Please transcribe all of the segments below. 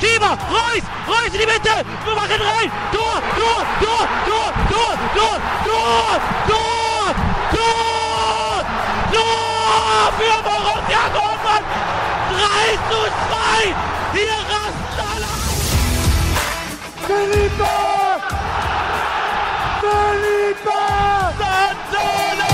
Schieber, Reus, Reus in die Mitte, wir machen rein, Tor, Tor, Tor, Tor, Tor, Tor, Tor, Tor, Tor, Tor für Borussia Dortmund, 3 zu 2, hier rasten alle. Felipe! Felipe! Santana!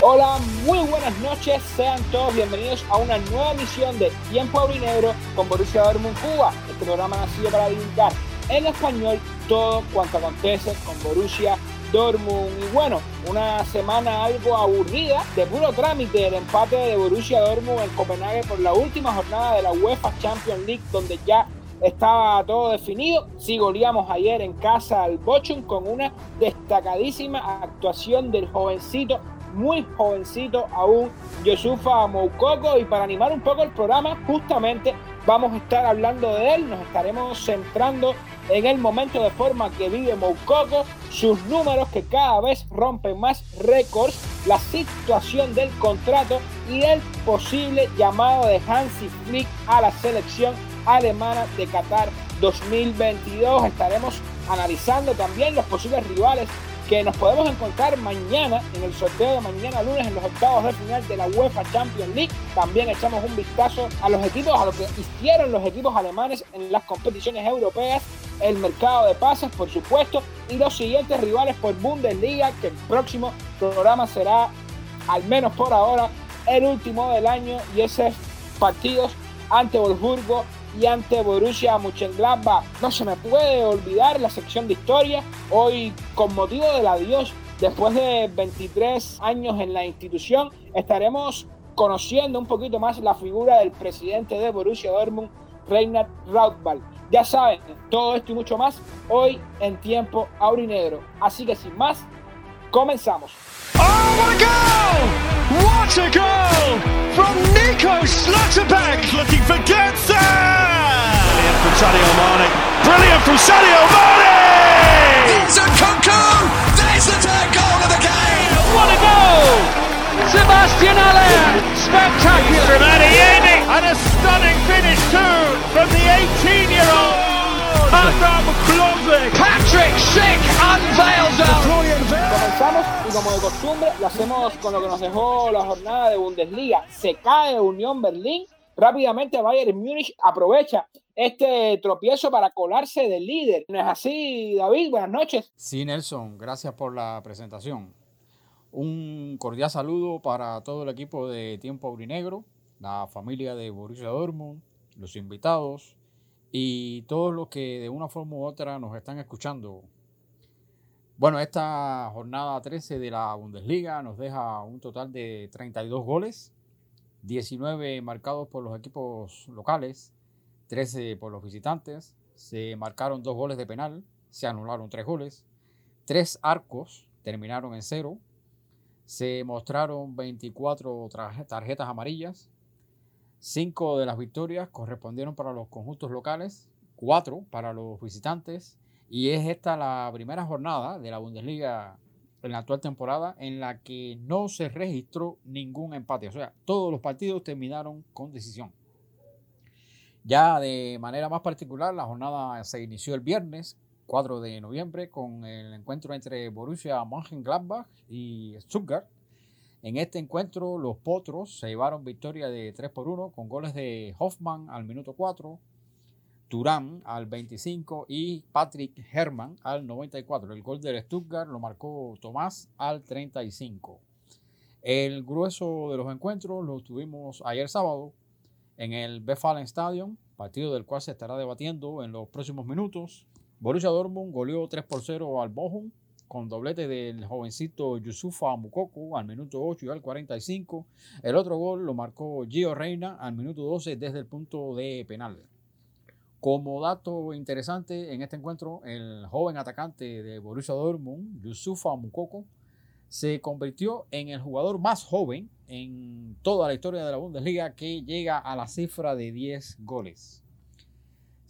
Hola, muy buenas noches, sean todos bienvenidos a una nueva emisión de Tiempo Aurinegro con Borussia Dortmund Cuba. Este programa nacido para divulgar en español todo cuanto acontece con Borussia Dortmund. Y bueno, una semana algo aburrida, de puro trámite el empate de Borussia Dortmund en Copenhague por la última jornada de la UEFA Champions League, donde ya estaba todo definido. Sí, goleamos ayer en casa al Bochum con una destacadísima actuación del jovencito muy jovencito aún, Yosufa Moukoko. Y para animar un poco el programa, justamente vamos a estar hablando de él. Nos estaremos centrando en el momento de forma que vive Moukoko, sus números que cada vez rompen más récords, la situación del contrato y el posible llamado de Hansi Flick a la selección alemana de Qatar 2022. Estaremos analizando también los posibles rivales que nos podemos encontrar mañana en el sorteo de mañana lunes en los octavos de final de la UEFA Champions League. También echamos un vistazo a los equipos, a lo que hicieron los equipos alemanes en las competiciones europeas, el mercado de pases, por supuesto, y los siguientes rivales por Bundesliga, que el próximo programa será, al menos por ahora, el último del año y esos partidos ante Wolfsburgo y ante Borussia Mönchengladbach. No se me puede olvidar la sección de historia. Hoy, con motivo del adiós, después de 23 años en la institución, estaremos conociendo un poquito más la figura del presidente de Borussia Dortmund, Reinhard Rautwald. Ya saben, todo esto y mucho más hoy en tiempo aurinegro. Así que sin más, comenzamos. Oh, what a goal! What a goal from Nico Schlotterbeck! looking for Götze! Brilliant from Sadio Mane. Brilliant from Sadio Mane! There's a Kunku! There's the third goal of the game! What a goal! Sebastian Aller! Spectacular! From Adiemi! And a stunning finish too from the 18-year-old! Adam Klose! Patrick Schick unveils a Comenzamos y como de costumbre lo hacemos con lo que nos dejó la jornada de Bundesliga. Se cae Unión Berlín. Rápidamente Bayern Múnich aprovecha este tropiezo para colarse del líder. ¿No es así, David? Buenas noches. Sí, Nelson, gracias por la presentación. Un cordial saludo para todo el equipo de Tiempo Aurinegro, la familia de Borussia Dortmund, los invitados y todos los que de una forma u otra nos están escuchando. Bueno, esta jornada 13 de la Bundesliga nos deja un total de 32 goles, 19 marcados por los equipos locales, 13 por los visitantes, se marcaron dos goles de penal, se anularon tres goles, tres arcos terminaron en cero, se mostraron 24 tra- tarjetas amarillas, cinco de las victorias correspondieron para los conjuntos locales, cuatro para los visitantes, y es esta la primera jornada de la Bundesliga en la actual temporada en la que no se registró ningún empate. O sea, todos los partidos terminaron con decisión. Ya de manera más particular, la jornada se inició el viernes 4 de noviembre con el encuentro entre Borussia Mönchengladbach y Stuttgart. En este encuentro, los Potros se llevaron victoria de 3 por 1 con goles de Hoffman al minuto 4, Turán al 25 y Patrick Herman al 94. El gol del Stuttgart lo marcó Tomás al 35. El grueso de los encuentros lo tuvimos ayer sábado en el Westfalen Stadium, partido del cual se estará debatiendo en los próximos minutos. Borussia Dortmund goleó 3 por 0 al Bochum con doblete del jovencito Yusufa Mukoko al minuto 8 y al 45. El otro gol lo marcó Gio Reina al minuto 12 desde el punto de penal. Como dato interesante en este encuentro, el joven atacante de Borussia Dortmund, Yusufa Mukoko, se convirtió en el jugador más joven en toda la historia de la Bundesliga que llega a la cifra de 10 goles.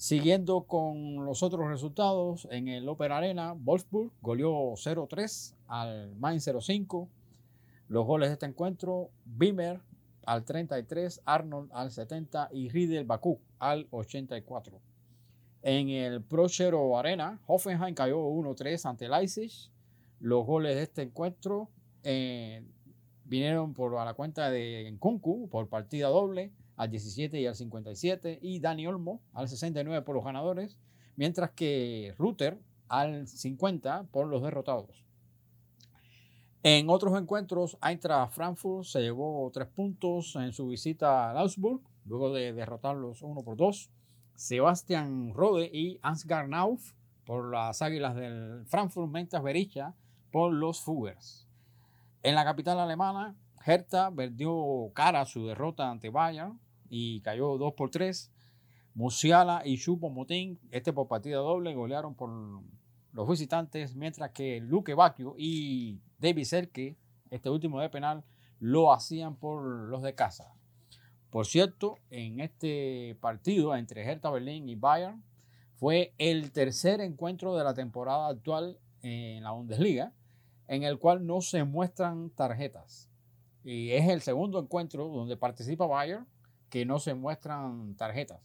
Siguiendo con los otros resultados, en el Opera Arena, Wolfsburg goleó 0-3 al Mainz 05. Los goles de este encuentro, Bimer al 33, Arnold al 70 y Riedel Bakú al 84. En el Prochero Arena, Hoffenheim cayó 1-3 ante Leipzig. Los goles de este encuentro eh, vinieron por a la cuenta de Nkunku por partida doble al 17 y al 57 y Dani Olmo al 69 por los ganadores, mientras que Ruter al 50 por los derrotados. En otros encuentros, Eintracht Frankfurt se llevó tres puntos en su visita a Augsburg, luego de derrotarlos uno por dos. Sebastian Rode y Ansgar Nauf por las Águilas del Frankfurt Mentas Bericha por los Fuggers. En la capital alemana, Hertha perdió cara a su derrota ante Bayern y cayó 2 por 3. Musiala y Chupo este por partida doble, golearon por los visitantes, mientras que Luque Bacchio y David Selke, este último de penal, lo hacían por los de casa. Por cierto, en este partido entre Hertha Berlín y Bayern fue el tercer encuentro de la temporada actual en la Bundesliga en el cual no se muestran tarjetas. Y es el segundo encuentro donde participa Bayern que no se muestran tarjetas.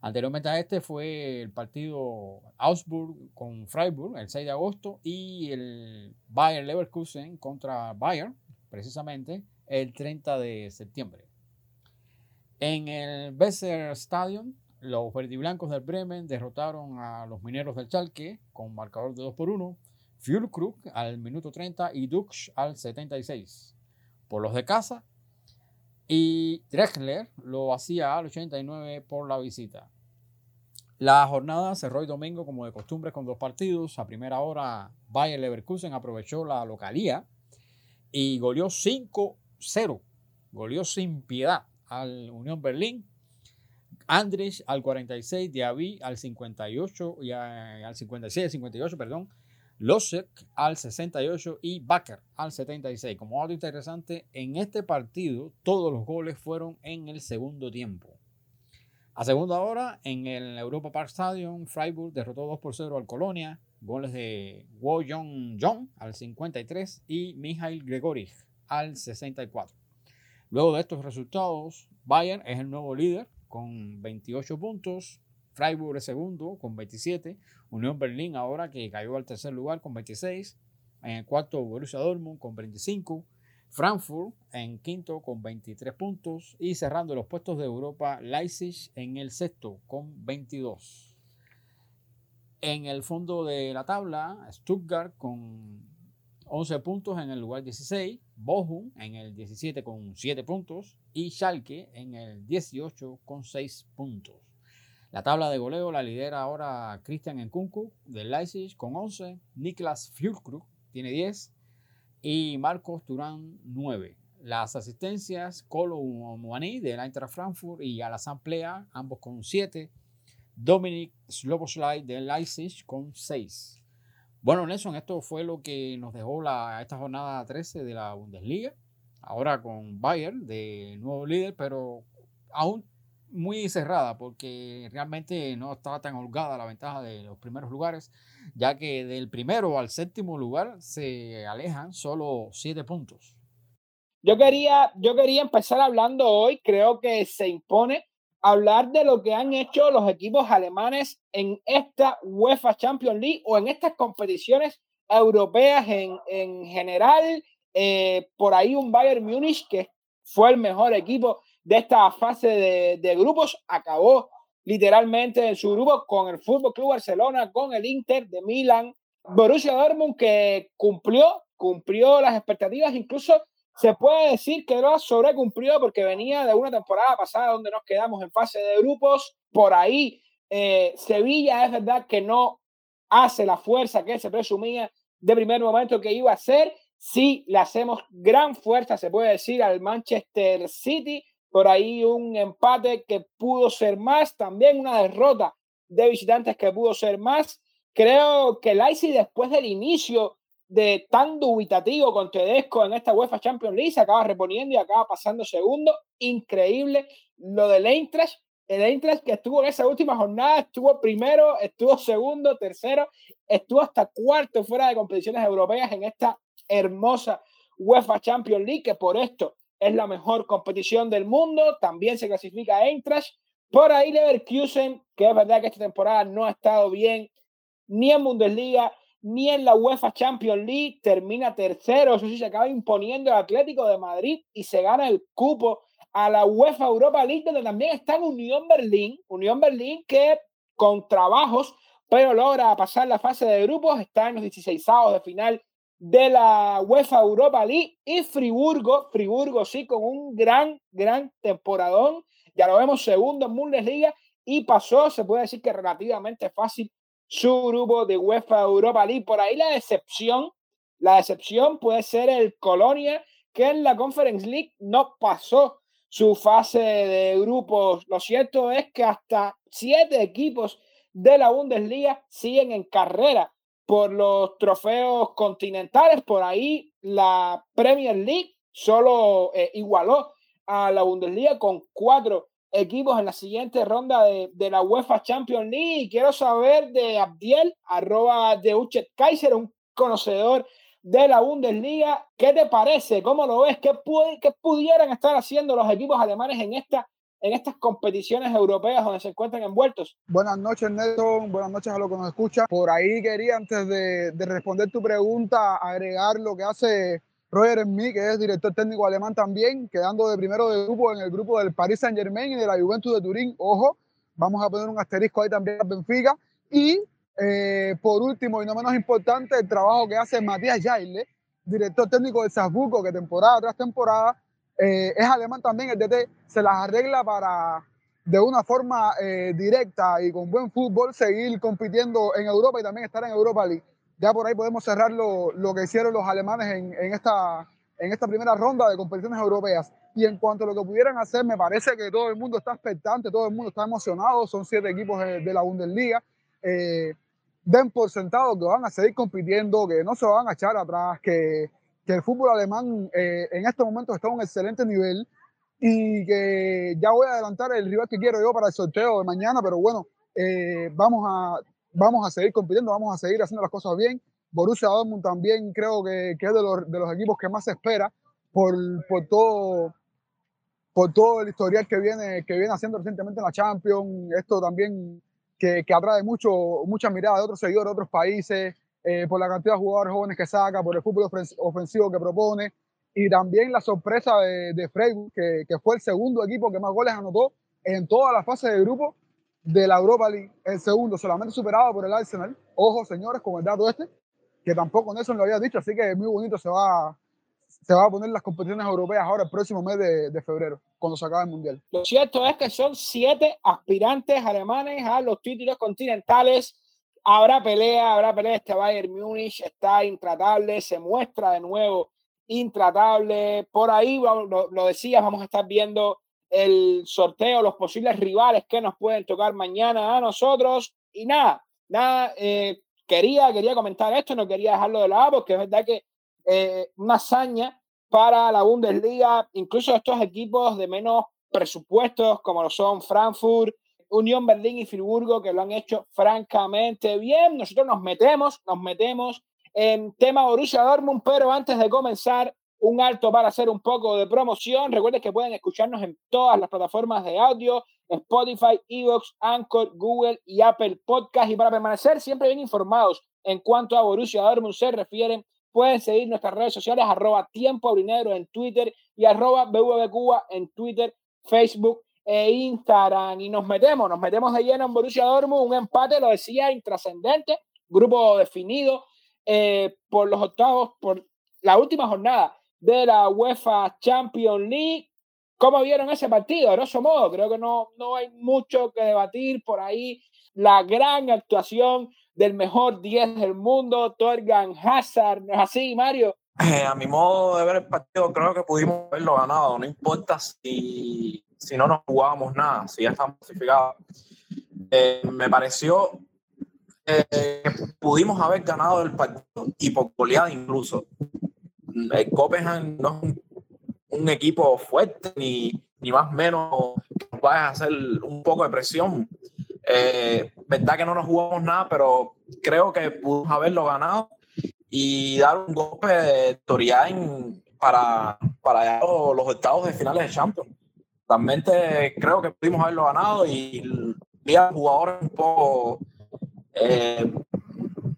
Anteriormente a este fue el partido Augsburg con Freiburg el 6 de agosto y el Bayern Leverkusen contra Bayern, precisamente el 30 de septiembre. En el Besser Stadium, los verdiblancos del Bremen derrotaron a los mineros del Chalke con marcador de 2 por 1 Fulkrug al minuto 30 y Dux al 76 por los de casa. Y Drechler lo hacía al 89 por la visita. La jornada cerró el domingo como de costumbre con dos partidos. A primera hora, Bayer Leverkusen aprovechó la localía y goleó 5-0. Goleó sin piedad al Unión Berlín. Andrés al 46, Diaby al 58 y al 56, 58, perdón, Losek al 68 y Bakker al 76. Como algo interesante, en este partido todos los goles fueron en el segundo tiempo. A segunda hora, en el Europa Park Stadium, Freiburg derrotó 2 por 0 al Colonia. Goles de Wo Jong Jong al 53 y Mijail Gregorich al 64. Luego de estos resultados, Bayern es el nuevo líder con 28 puntos, Freiburg segundo con 27. Unión Berlín ahora que cayó al tercer lugar con 26. En el cuarto Borussia Dortmund con 25. Frankfurt en quinto con 23 puntos. Y cerrando los puestos de Europa, Leipzig en el sexto con 22. En el fondo de la tabla, Stuttgart con 11 puntos en el lugar 16, Bochum en el 17 con 7 puntos y Schalke en el 18 con 6 puntos. La tabla de goleo la lidera ahora Christian Nkunku del Leipzig con 11, Niklas Füllkrug tiene 10 y Marcos Turán 9. Las asistencias, Colo Muani del Eintracht Frankfurt y Alassane Plea, ambos con 7. Dominic Sloboslai del Leipzig con 6. Bueno, Nelson, esto fue lo que nos dejó la, esta jornada 13 de la Bundesliga. Ahora con Bayern de nuevo líder, pero aún muy cerrada porque realmente no estaba tan holgada la ventaja de los primeros lugares, ya que del primero al séptimo lugar se alejan solo siete puntos. Yo quería, yo quería empezar hablando hoy, creo que se impone hablar de lo que han hecho los equipos alemanes en esta UEFA Champions League o en estas competiciones europeas en, en general. Eh, por ahí un Bayern Múnich que fue el mejor equipo de esta fase de, grupos. Acabó literalmente en su grupo con el Fútbol Club Barcelona, con el Inter de Milán, Borussia Dortmund que cumplió, cumplió las expectativas, incluso se puede decir que lo sobrecumplió porque venía de una temporada pasada donde nos quedamos en fase de grupos. Por ahí, eh, Sevilla es verdad que no hace la fuerza que se presumía de primer momento que iba a hacer. Sí, le hacemos gran fuerza, se puede decir, al Manchester City por ahí un empate que pudo ser más, también una derrota de visitantes que pudo ser más. Creo que Leipzig después del inicio de tan dubitativo con Tedesco en esta UEFA Champions League se acaba reponiendo y acaba pasando segundo. Increíble lo del Eintracht. El Eintracht que estuvo en esa última jornada estuvo primero, estuvo segundo, tercero, estuvo hasta cuarto fuera de competiciones europeas en esta hermosa UEFA Champions League que por esto es la mejor competición del mundo. También se clasifica Eintracht. Por ahí Leverkusen, que es verdad que esta temporada no ha estado bien ni en Bundesliga ni en la UEFA Champions League. Termina tercero. Eso sí, se acaba imponiendo el Atlético de Madrid y se gana el cupo a la UEFA Europa League, donde también está Unión Berlín. Unión Berlín que con trabajos, pero logra pasar la fase de grupos. Está en los 16 de final de la UEFA Europa League y Friburgo, Friburgo sí, con un gran, gran temporadón. Ya lo vemos segundo en Bundesliga y pasó, se puede decir que relativamente fácil, su grupo de UEFA Europa League. Por ahí la decepción, la decepción puede ser el Colonia, que en la Conference League no pasó su fase de grupos. Lo cierto es que hasta siete equipos de la Bundesliga siguen en carrera por los trofeos continentales. Por ahí la Premier League solo eh, igualó a la Bundesliga con cuatro equipos en la siguiente ronda de, de, la UEFA Champions League. Y quiero saber de Abdiel, arroba de Uchet Kaiser, un conocedor de la Bundesliga. ¿Qué te parece? ¿Cómo lo ves? ¿Qué, ¿Qué pudieran estar haciendo los equipos alemanes en esta en estas competiciones europeas donde se encuentran envueltos. Buenas noches, Nelson. Buenas noches a los que nos escuchan. Por ahí quería, antes de, responder tu pregunta, agregar lo que hace Roger mí, que es director técnico alemán también, quedando de primero de grupo en el grupo del Paris Saint Germain y de la Juventus de Turín. Ojo, vamos a poner un asterisco ahí también a Benfica. Y eh, por último, y no menos importante, el trabajo que hace Matías Jaile, director técnico del Salzburgo, que temporada tras temporada eh, es alemán también, el DT se las arregla para de una forma eh, directa y con buen fútbol seguir compitiendo en Europa y también estar en Europa League. Ya por ahí podemos cerrar lo, lo que hicieron los alemanes en, en, esta, en esta primera ronda de competiciones europeas. Y en cuanto a lo que pudieran hacer, me parece que todo el mundo está expectante, todo el mundo está emocionado. Son siete equipos de, de la Bundesliga. Eh, den por sentado que van a seguir compitiendo, que no se van a echar atrás, que, que el fútbol alemán eh, en este momento está a un excelente nivel y que ya voy a adelantar el rival que quiero yo para el sorteo de mañana, pero bueno, eh, vamos, a, vamos a seguir compitiendo, vamos a seguir haciendo las cosas bien. Borussia Dortmund también creo que, que es de los, de los, equipos que más se espera por, por, todo, por todo el historial que viene, que viene haciendo recientemente en la Champions. Esto también que, que atrae mucho, mucha mirada de otros seguidores de otros países. Eh, por la cantidad de jugadores jóvenes que saca, por el fútbol ofensivo que propone y también la sorpresa de, de Freiburg, que, que, fue el segundo equipo que más goles anotó en toda la fase de grupo de la Europa League, el segundo, solamente superado por el Arsenal. Ojo, señores, con el dato este, que tampoco Nelson lo había dicho, así que muy bonito se va, se va a poner las competiciones europeas ahora el próximo mes de, de, febrero, cuando se acabe el Mundial. Lo cierto es que son siete aspirantes alemanes a los títulos continentales habrá pelea, habrá pelea. Este Bayern Múnich está intratable, se muestra de nuevo intratable. Por ahí, lo, lo decías, vamos a estar viendo el sorteo, los posibles rivales que nos pueden tocar mañana a nosotros. Y nada, nada, eh, quería, quería comentar esto, no quería dejarlo de lado, porque es verdad que eh, una hazaña para la Bundesliga, incluso estos equipos de menos presupuestos, como lo son Frankfurt, Unión Berlín y Friburgo, que lo han hecho francamente bien. Nosotros nos metemos, nos metemos en tema Borussia Dortmund, pero antes de comenzar, un alto para hacer un poco de promoción. Recuerden que pueden escucharnos en todas las plataformas de audio, Spotify, Evox, Anchor, Google y Apple Podcast. Y para permanecer siempre bien informados en cuanto a Borussia Dortmund se refieren, pueden seguir nuestras redes sociales, arroba tiempo en Twitter y arroba BVBCuba en Twitter, Facebook e Instagram y nos metemos, nos metemos de lleno en Borussia Dortmund, un empate, lo decía, intrascendente, grupo definido eh, por los octavos, por la última jornada de la UEFA Champions League. ¿Cómo vieron ese partido? Grosso modo, creo que no, no hay mucho que debatir por ahí. La gran actuación del mejor 10 del mundo, Torgan Hazard, ¿no es así, Mario? Eh, a mi modo de ver el partido, creo que pudimos haberlo ganado. No importa si si no nos jugábamos nada, si ya estamos clasificados. Eh, me pareció eh, que pudimos haber ganado el partido y por goleada incluso. El Copenhagen no es un, equipo fuerte ni, ni más menos que vaya a hacer un poco de presión. Eh, verdad que no nos jugamos nada, pero creo que pudimos haberlo ganado y dar un golpe de autoridad para, para los, estados de finales de Champions. Realmente creo que pudimos haberlo ganado y vi jugadores un poco eh,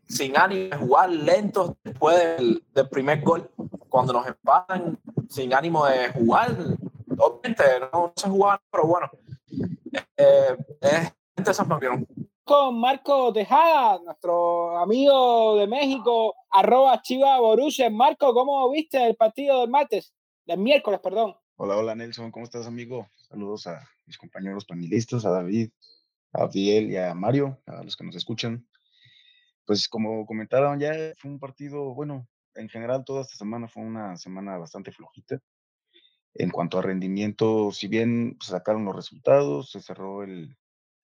sin ánimo de jugar, lentos después del, primer gol. Cuando nos empatan, sin ánimo de jugar, obviamente no, se jugaba, pero bueno, eh, es es Con Marco Tejada, nuestro amigo de México, arroba Chiva Borussia. Marco, ¿cómo viste el partido del martes? Del miércoles, perdón. Hola, hola Nelson, ¿cómo estás, amigo? Saludos a mis compañeros panelistas, a David, a Abdiel y a Mario, a los que nos escuchan. Pues como comentaron ya, fue un partido, bueno, en general toda esta semana fue una semana bastante flojita. En cuanto a rendimiento, si bien sacaron los resultados, se cerró el,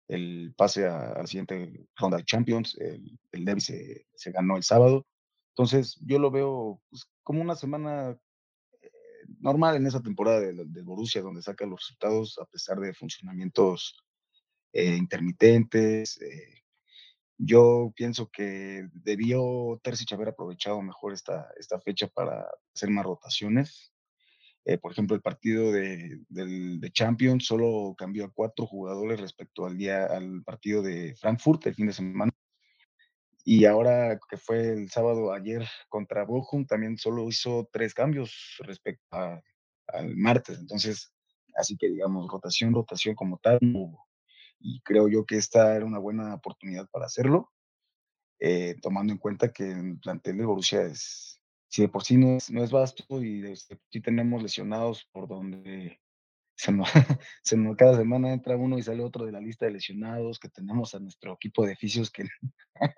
el pase a, la siguiente ronda de Champions, el, el se, ganó el sábado. Entonces yo lo veo pues, como una semana normal en esa temporada del de Borussia, donde saca los resultados a pesar de funcionamientos eh, intermitentes. Eh, yo pienso que debió Terzic haber aprovechado mejor esta, esta fecha para hacer más rotaciones. Eh, por ejemplo, el partido de, de, Champions solo cambió a cuatro jugadores respecto al día al partido de Frankfurt el fin de semana. Y ahora que fue el sábado ayer contra Bochum, también solo hizo tres cambios respecto al martes. Entonces, así que digamos, rotación, rotación como tal, y creo yo que esta era una buena oportunidad para hacerlo, eh, tomando en cuenta que el plantel de Borussia es, si de por sí no es, no es vasto y sí tenemos lesionados por donde se nos, se nos, cada semana entra uno y sale otro de la lista de lesionados, que tenemos a nuestro equipo de oficios que,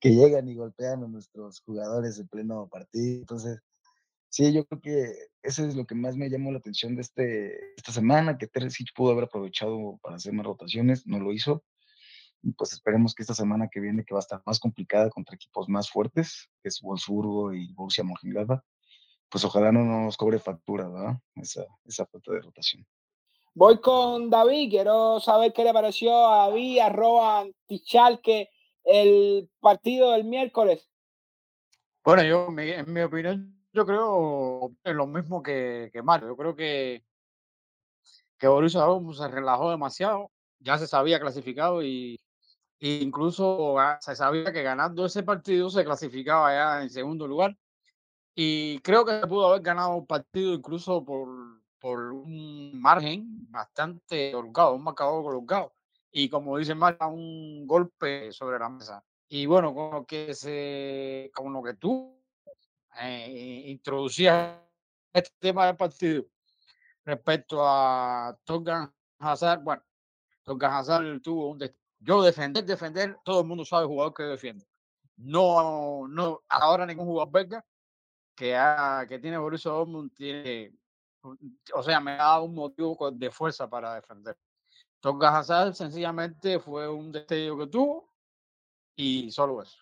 que llegan y golpean a nuestros jugadores en pleno partido. Entonces, sí, yo creo que eso es lo que más me llamó la atención de este, esta semana, que Terzic pudo haber aprovechado para hacer más rotaciones, no lo hizo. Y pues esperemos que esta semana que viene, que va a estar más complicada contra equipos más fuertes, que es Wolfsburgo y Borussia Mönchengladbach, pues ojalá no nos cobre factura, ¿verdad? Esa, esa falta de rotación. Voy con David, quiero saber qué le pareció a David, arroba Tichalque, el partido del miércoles. Bueno, yo, en mi opinión, yo creo lo mismo que, que Mario. Yo creo que, que Borussia Dortmund se relajó demasiado. Ya se sabía clasificado y, incluso se sabía que ganando ese partido se clasificaba ya en segundo lugar. Y creo que se pudo haber ganado un partido incluso por, por un margen bastante holgado, un marcador holgado. Y como dice Mario, un golpe sobre la mesa. Y bueno, con lo que, se, con lo que tú eh, introducía este tema del partido respecto a Torgan Hazard. Bueno, Torgan Hazard tuvo un. Yo defender, defender, todo el mundo sabe el jugador que defiende. No, no, ahora ningún jugador belga que, ha, que tiene Borussia Dortmund tiene, o sea, me ha dado un motivo de fuerza para defender. Torgan Hazard sencillamente fue un destello que tuvo y solo eso.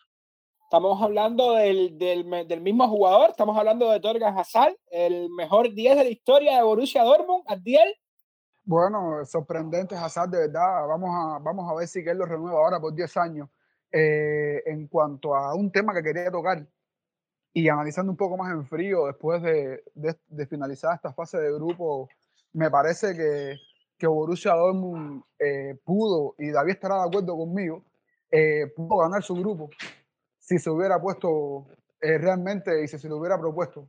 Estamos hablando del, del, del, mismo jugador, estamos hablando de Torgan Hazard, el mejor 10 de la historia de Borussia Dortmund, Adiel. Bueno, sorprendente Hazard, de verdad. Vamos a, vamos a ver si él lo renueva ahora por 10 años. Eh, en cuanto a un tema que quería tocar y analizando un poco más en frío después de, de, de finalizar esta fase de grupo, me parece que, que Borussia Dortmund eh, pudo, y David estará de acuerdo conmigo, eh, pudo ganar su grupo si se hubiera puesto eh, realmente y si se lo hubiera propuesto.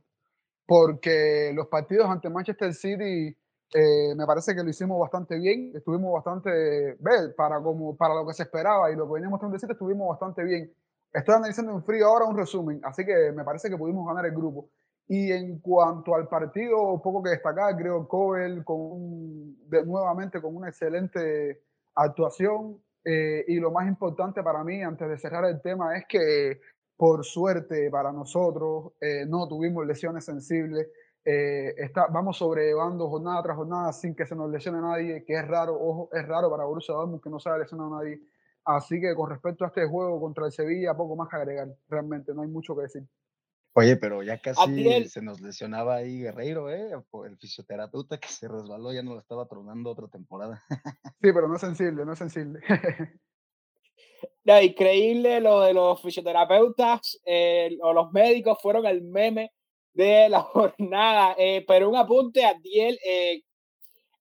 Porque los partidos ante Manchester City eh, me parece que lo hicimos bastante bien, estuvimos bastante, para, como, para lo que se esperaba y lo que veníamos a decir, estuvimos bastante bien. Estoy analizando en frío ahora un resumen, así que me parece que pudimos ganar el grupo. Y en cuanto al partido, poco que destacar, creo Cobel con nuevamente con una excelente actuación, eh, y lo más importante para mí, antes de cerrar el tema, es que por suerte para nosotros eh, no tuvimos lesiones sensibles. Eh, está, vamos sobrellevando jornada tras jornada sin que se nos lesione nadie, que es raro, ojo, es raro para Borussia Dortmund que no se haya lesionado nadie. Así que con respecto a este juego contra el Sevilla, poco más que agregar, realmente, no hay mucho que decir. Oye, pero ya casi se nos lesionaba ahí Guerreiro, ¿eh? El fisioterapeuta que se resbaló ya no lo estaba tronando otra temporada. sí, pero no es sensible, no es sensible. no, increíble lo de los fisioterapeutas eh, o los médicos fueron el meme de la jornada. Eh, pero un apunte a Diel, eh,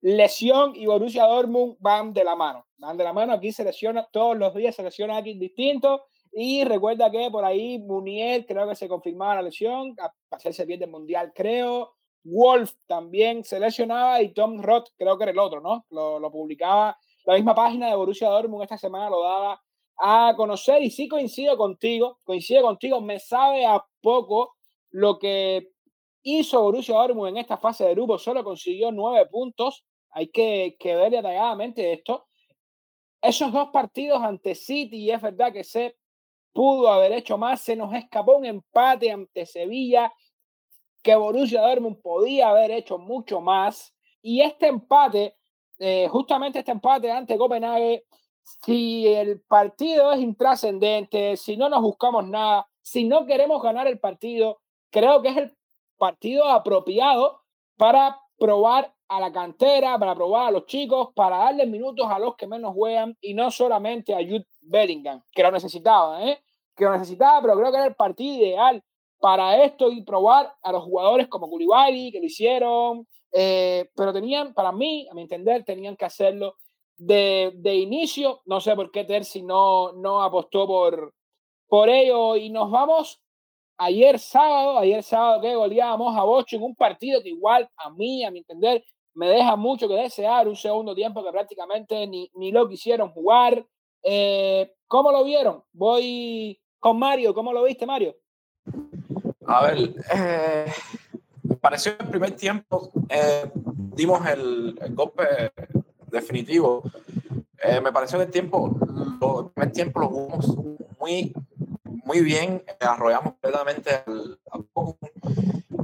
lesión y Borussia Dortmund van de la mano. Van de la mano, aquí se lesiona todos los días, se lesiona aquí distinto. Y recuerda que por ahí Munier creo que se confirmaba la lesión, a hacerse bien del mundial, creo. Wolf también se lesionaba y Tom Roth creo que era el otro, ¿no? Lo, lo publicaba la misma página de Borussia Dortmund esta semana, lo daba a conocer y sí coincido contigo, coincido contigo, me sabe a poco lo que hizo Borussia Dortmund en esta fase de grupo, solo consiguió nueve puntos, hay que, que ver detalladamente esto. Esos dos partidos ante City, y es verdad que se pudo haber hecho más, se nos escapó un empate ante Sevilla, que Borussia Dortmund podía haber hecho mucho más, y este empate, eh, justamente este empate ante Copenhague, si el partido es intrascendente, si no nos buscamos nada, si no queremos ganar el partido, creo que es el partido apropiado para probar a la cantera, para probar a los chicos, para darle minutos a los que menos juegan y no solamente a Jude Bellingham, que lo necesitaba, ¿eh? que lo necesitaba, pero creo que era el partido ideal para esto y probar a los jugadores como Koulibaly, que lo hicieron, eh, pero tenían, para mí, a mi entender, tenían que hacerlo de, de inicio. No sé por qué Terzi no, no apostó por, por ello y nos vamos ayer sábado, ayer sábado que goleábamos a Bocho en un partido que igual a mí, a mi entender, me deja mucho que desear, un segundo tiempo que prácticamente ni, ni lo quisieron jugar. Eh, ¿Cómo lo vieron? Voy con Mario, ¿cómo lo viste, Mario? A ver, eh, pareció el primer tiempo, eh, dimos el, el, golpe definitivo. Eh, me pareció que el tiempo, lo, el primer tiempo lo jugamos muy muy bien, arrollamos completamente al, al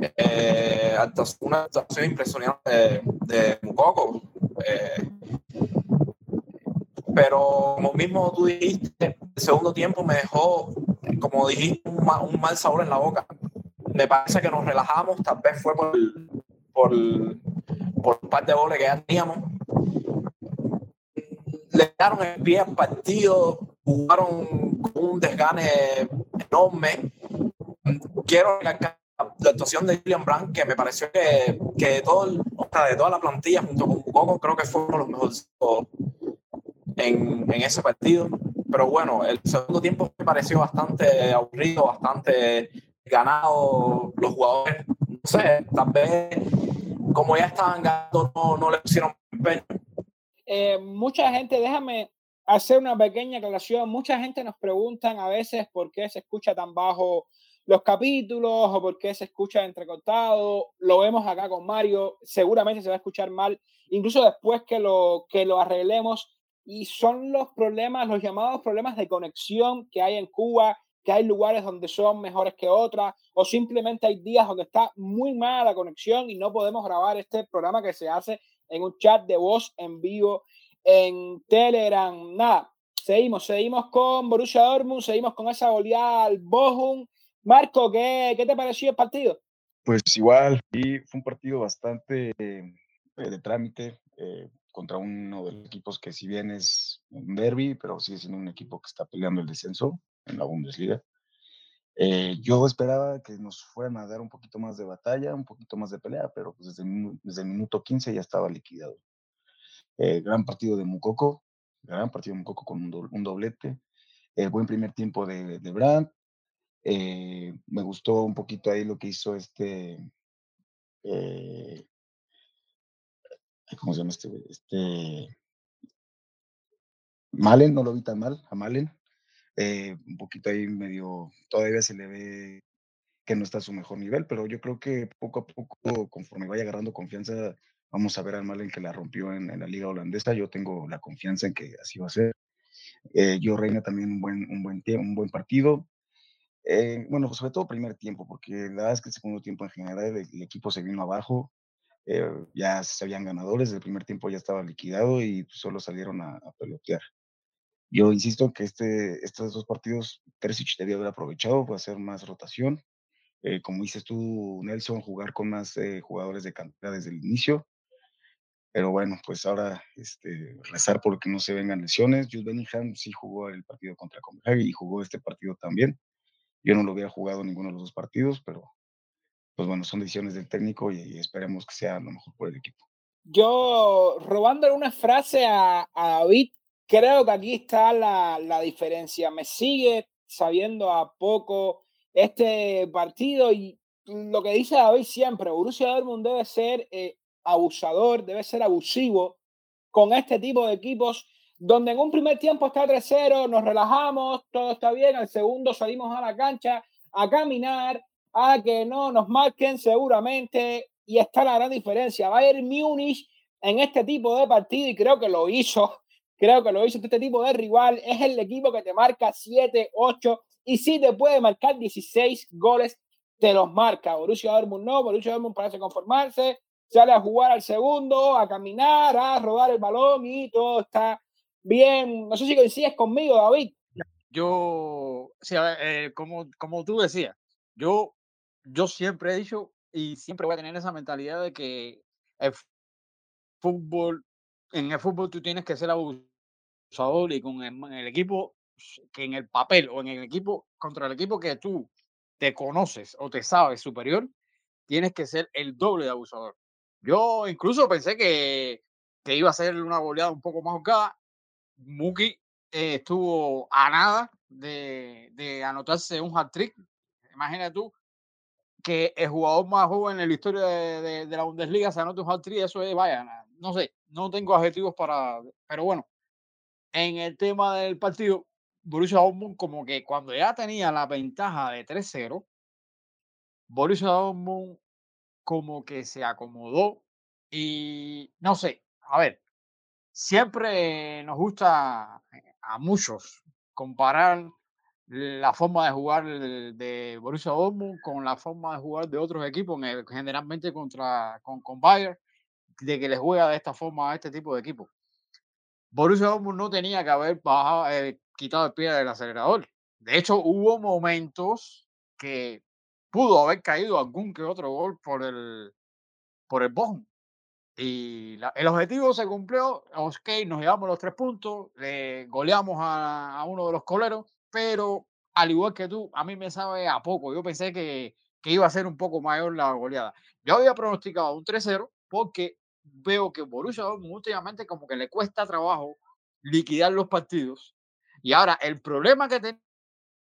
eh, una actuación impresionante de, de Mukoko. Eh, pero como mismo tú dijiste, el segundo tiempo me dejó, como dijiste, un un mal sabor en la boca. Me parece que nos relajamos, tal vez fue por, por, por un par de goles que ya teníamos. Le dieron el pie al partido, jugaron con un desgane enorme. Quiero recalcar la actuación de William Brandt, que me pareció que, que todo el, o sea, de toda la plantilla, junto con Coco, creo que fue uno de los mejores en, en ese partido. Pero bueno, el segundo tiempo me pareció bastante aburrido, bastante ganado. Los jugadores, no sé, tal vez como ya estaban ganando, no, no le pusieron empeño. Eh, mucha gente, déjame hacer una pequeña aclaración. Mucha gente nos preguntan a veces por qué se escucha tan bajo los capítulos o por qué se escucha entrecortado. Lo vemos acá con Mario. Seguramente se va a escuchar mal, incluso después que lo, que lo arreglemos. Y son los problemas, los llamados problemas de conexión que hay en Cuba, que hay lugares donde son mejores que otras, o simplemente hay días donde está muy mala la conexión y no podemos grabar este programa que se hace en un chat de voz en vivo en Telegram. Nada, seguimos, seguimos con Borussia Dortmund, seguimos con esa goleada al Bochum. Marco, ¿qué, ¿qué te pareció el partido? Pues igual, y fue un partido bastante eh, de trámite eh, contra uno de los equipos que si bien es un derby, pero sigue siendo un equipo que está peleando el descenso en la Bundesliga. Eh, yo esperaba que nos fueran a dar un poquito más de batalla, un poquito más de pelea, pero pues desde, desde el minuto 15 ya estaba liquidado. Gran partido de Mukoko, gran partido de Mukoko con un, do, un doblete. Buen primer tiempo de, de Brandt. Eh, me gustó un poquito ahí lo que hizo este. Eh, ¿Cómo se llama este? Este. Malen, no lo vi tan mal, a Malen. Eh, un poquito ahí medio. Todavía se le ve que no está a su mejor nivel, pero yo creo que poco a poco, conforme vaya agarrando confianza, Vamos a ver al Malen que la rompió en, en, la liga holandesa. Yo tengo la confianza en que así va a ser. Yo Reina también un buen, un buen, un buen partido. Eh, bueno, sobre todo primer tiempo, porque la verdad es que el segundo tiempo en general el, el equipo se vino abajo. Eh, ya se habían ganadores, el primer tiempo ya estaba liquidado y solo salieron a, a pelotear. Yo insisto que este, estos dos partidos Terzic debía haber aprovechado para hacer más rotación. Eh, como dices tú, Nelson, jugar con más eh, jugadores de cantera desde el inicio. Pero bueno, pues ahora este, rezar porque no se vengan lesiones. Jude Bellingham sí jugó el partido contra Copenhague y jugó este partido también. Yo no lo había jugado ninguno de los dos partidos, pero pues bueno, son decisiones del técnico y, esperemos que sea lo mejor por el equipo. Yo, robándole una frase a, David, creo que aquí está la, la diferencia. Me sigue sabiendo a poco este partido y lo que dice David siempre, Borussia Dortmund debe ser eh, abusador, debe ser abusivo con este tipo de equipos donde en un primer tiempo está 3-0, nos relajamos, todo está bien, al segundo salimos a la cancha a caminar, a que no nos marquen seguramente y está la gran diferencia. Bayern Múnich en este tipo de partido y creo que lo hizo, creo que lo hizo este tipo de rival, es el equipo que te marca 7, 8 y si te puede marcar 16 goles, te los marca. Borussia Dortmund no, Borussia Dortmund parece conformarse, sale a jugar al segundo, a caminar, a rodar el balón y todo está bien. No sé si coincides conmigo, David. Yo, sí, eh, como, como tú decías, yo, yo siempre he dicho y siempre voy a tener esa mentalidad de que el fútbol, en el fútbol tú tienes que ser abusador y con el equipo que en el papel o en el equipo contra el equipo que tú te conoces o te sabes superior, tienes que ser el doble de abusador. Yo incluso pensé que, que iba a ser una goleada un poco más jugada. Muki eh, estuvo a nada de, anotarse un hat-trick. Imagina tú que el jugador más joven en la historia de, de, la Bundesliga se anote un hat-trick. Eso es, vaya, no sé, no tengo adjetivos para. Pero bueno, en el tema del partido, Borussia Dortmund como que cuando ya tenía la ventaja de 3-0, Borussia Dortmund como que se acomodó y no sé, a ver, siempre nos gusta eh, a muchos comparar la forma de jugar de Borussia Dortmund con la forma de jugar de otros equipos, generalmente contra con, Bayern, de que les juega de esta forma a este tipo de equipos. Borussia Dortmund no tenía que haber bajado, eh, quitado el pie del acelerador. De hecho, hubo momentos que pudo haber caído algún que otro gol por el, por el Y el objetivo se cumplió, ok, nos llevamos los tres puntos, le goleamos a, uno de los coleros, pero al igual que tú, a mí me sabe a poco. Yo pensé que, que iba a ser un poco mayor la goleada. Yo había pronosticado un 3-0 porque veo que Borussia Dortmund últimamente como que le cuesta trabajo liquidar los partidos. Y ahora el problema que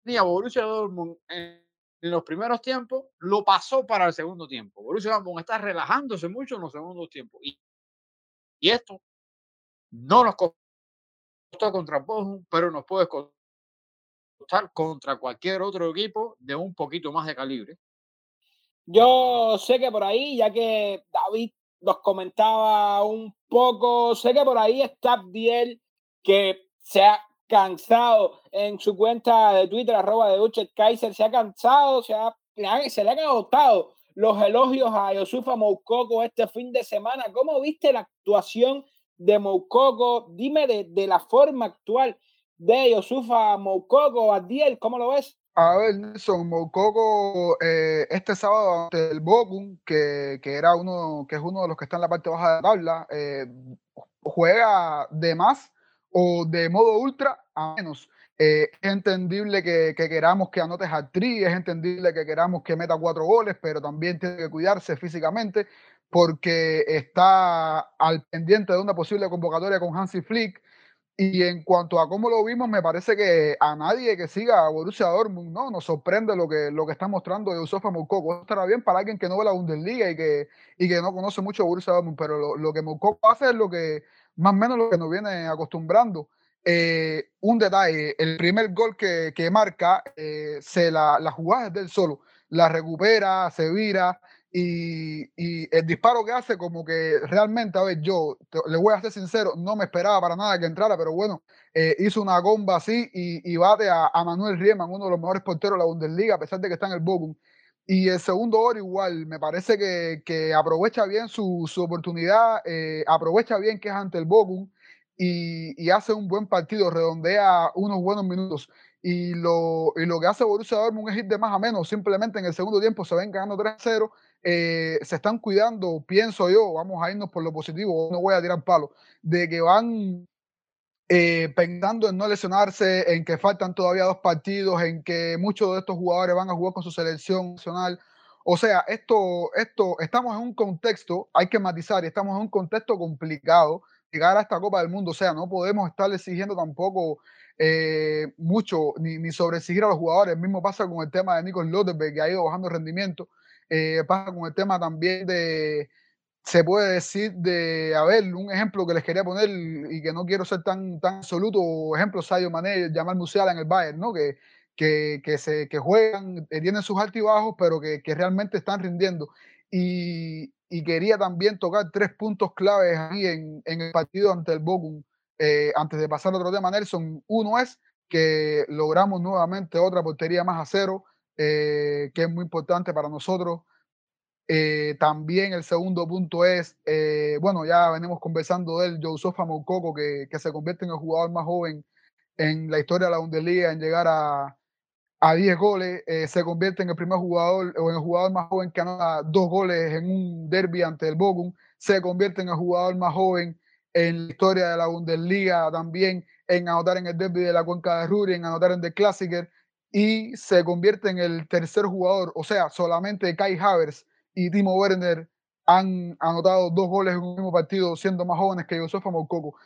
tenía Borussia Dortmund en, los primeros tiempos lo pasó para el segundo tiempo. Borussia Dortmund está relajándose mucho en los segundos tiempos. Y, y esto no nos costó contra Bochum, pero nos puede costar contra cualquier otro equipo de un poquito más de calibre. Yo sé que por ahí, ya que David nos comentaba un poco, sé que por ahí está Abdiel, que se cansado en su cuenta de Twitter, arroba de Uchet Kaiser, se ha cansado, se, ha, se le han agotado los elogios a Yosufa Moukoko este fin de semana. ¿Cómo viste la actuación de Moukoko? Dime de, de la forma actual de Yosufa Moukoko, Abdiel, ¿cómo lo ves? A ver, Nelson, Moukoko eh, este sábado ante el Bochum, que, que, era uno, que es uno de los que está en la parte baja de la tabla, eh, juega de más o de modo ultra a menos. Eh, es entendible que, que, queramos que anote hat-trick, es entendible que queramos que meta cuatro goles, pero también tiene que cuidarse físicamente porque está al pendiente de una posible convocatoria con Hansi Flick y en cuanto a cómo lo vimos, me parece que a nadie que siga a Borussia Dortmund, ¿no? Nos sorprende lo que, lo que está mostrando Yusufa Moukoko. Estará bien para alguien que no ve la Bundesliga y que, y que no conoce mucho a Borussia Dortmund, pero lo, lo que Moukoko hace es lo que, más o menos lo que nos viene acostumbrando. Eh, un detalle, el primer gol que, que marca, eh, se la, la jugada desde el solo, la recupera, se vira, y, el disparo que hace, como que realmente, a ver, yo le voy a ser sincero, no me esperaba para nada que entrara, pero bueno, eh, hizo una gomba así y, y bate a, Manuel Riemann, uno de los mejores porteros de la Bundesliga, a pesar de que está en el Bochum. Y el segundo gol igual, me parece que, que aprovecha bien su, su oportunidad, eh, aprovecha bien que es ante el Bochum y, y hace un buen partido, redondea unos buenos minutos. Y lo, y lo que hace Borussia Dortmund es ir de más a menos, simplemente en el segundo tiempo se ven ganando 3-0 eh, se están cuidando, pienso yo, vamos a irnos por lo positivo, no voy a tirar palo, de que van eh, pensando en no lesionarse, en que faltan todavía dos partidos, en que muchos de estos jugadores van a jugar con su selección nacional O sea, esto, esto, estamos en un contexto, hay que matizar, estamos en un contexto complicado llegar a esta Copa del Mundo. O sea, no podemos estar exigiendo tampoco eh, mucho ni, ni sobreexigir a los jugadores. El mismo pasa con el tema de Nico Lotterberg, que ha ido bajando rendimiento. Eh, pasa con el tema también de, se puede decir de, a ver, un ejemplo que les quería poner y que no quiero ser tan, tan absoluto, ejemplo, Sadio Mané, Jamal Musiala en el Bayern, ¿no? Que, que, que, se, que juegan, eh, tienen sus altibajos, pero que, que realmente están rindiendo. Y, quería también tocar tres puntos claves ahí en, en el partido ante el Bochum, eh, antes de pasar a otro tema, Nelson. Uno es que logramos nuevamente otra portería más a cero, eh, que es muy importante para nosotros. Eh, también el segundo punto es, eh, bueno, ya venimos conversando de él, Moukoko, que, que se convierte en el jugador más joven en la historia de la Bundesliga en llegar a, a 10 goles, eh, se convierte en el primer jugador o en el jugador más joven que anota dos goles en un derby ante el Bochum, se convierte en el jugador más joven en la historia de la Bundesliga también en anotar en el derby de la cuenca de Ruhr, en anotar en The Klassiker y se convierte en el tercer jugador, o sea, solamente Kai Havertz y Timo Werner han anotado dos goles en un mismo partido siendo más jóvenes que Josefa Moukoko.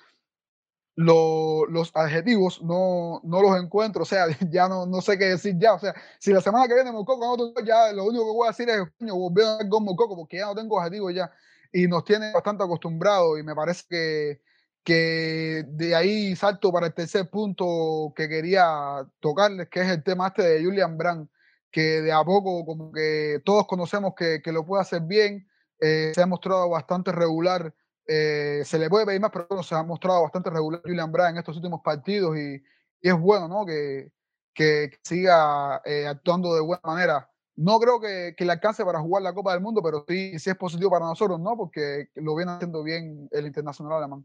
Lo, los adjetivos no, no los encuentro, o sea, ya no, no sé qué decir ya, o sea, si la semana que viene Moukoko no ya lo único que voy a decir es, coño, volver a ver con Moukoko porque ya no tengo adjetivos ya y nos tiene bastante acostumbrados y me parece que, que de ahí salto para el tercer punto que quería tocarles, que es el tema este de Julian Brand, que de a poco como que todos conocemos que, que lo puede hacer bien, eh, se ha mostrado bastante regular, eh, se le puede pedir más, pero se ha mostrado bastante regular Julian Brand en estos últimos partidos y, es bueno, ¿no? Que, que, que siga eh, actuando de buena manera. No creo que, que, le alcance para jugar la Copa del Mundo, pero sí, sí es positivo para nosotros, ¿no? Porque lo viene haciendo bien el internacional alemán.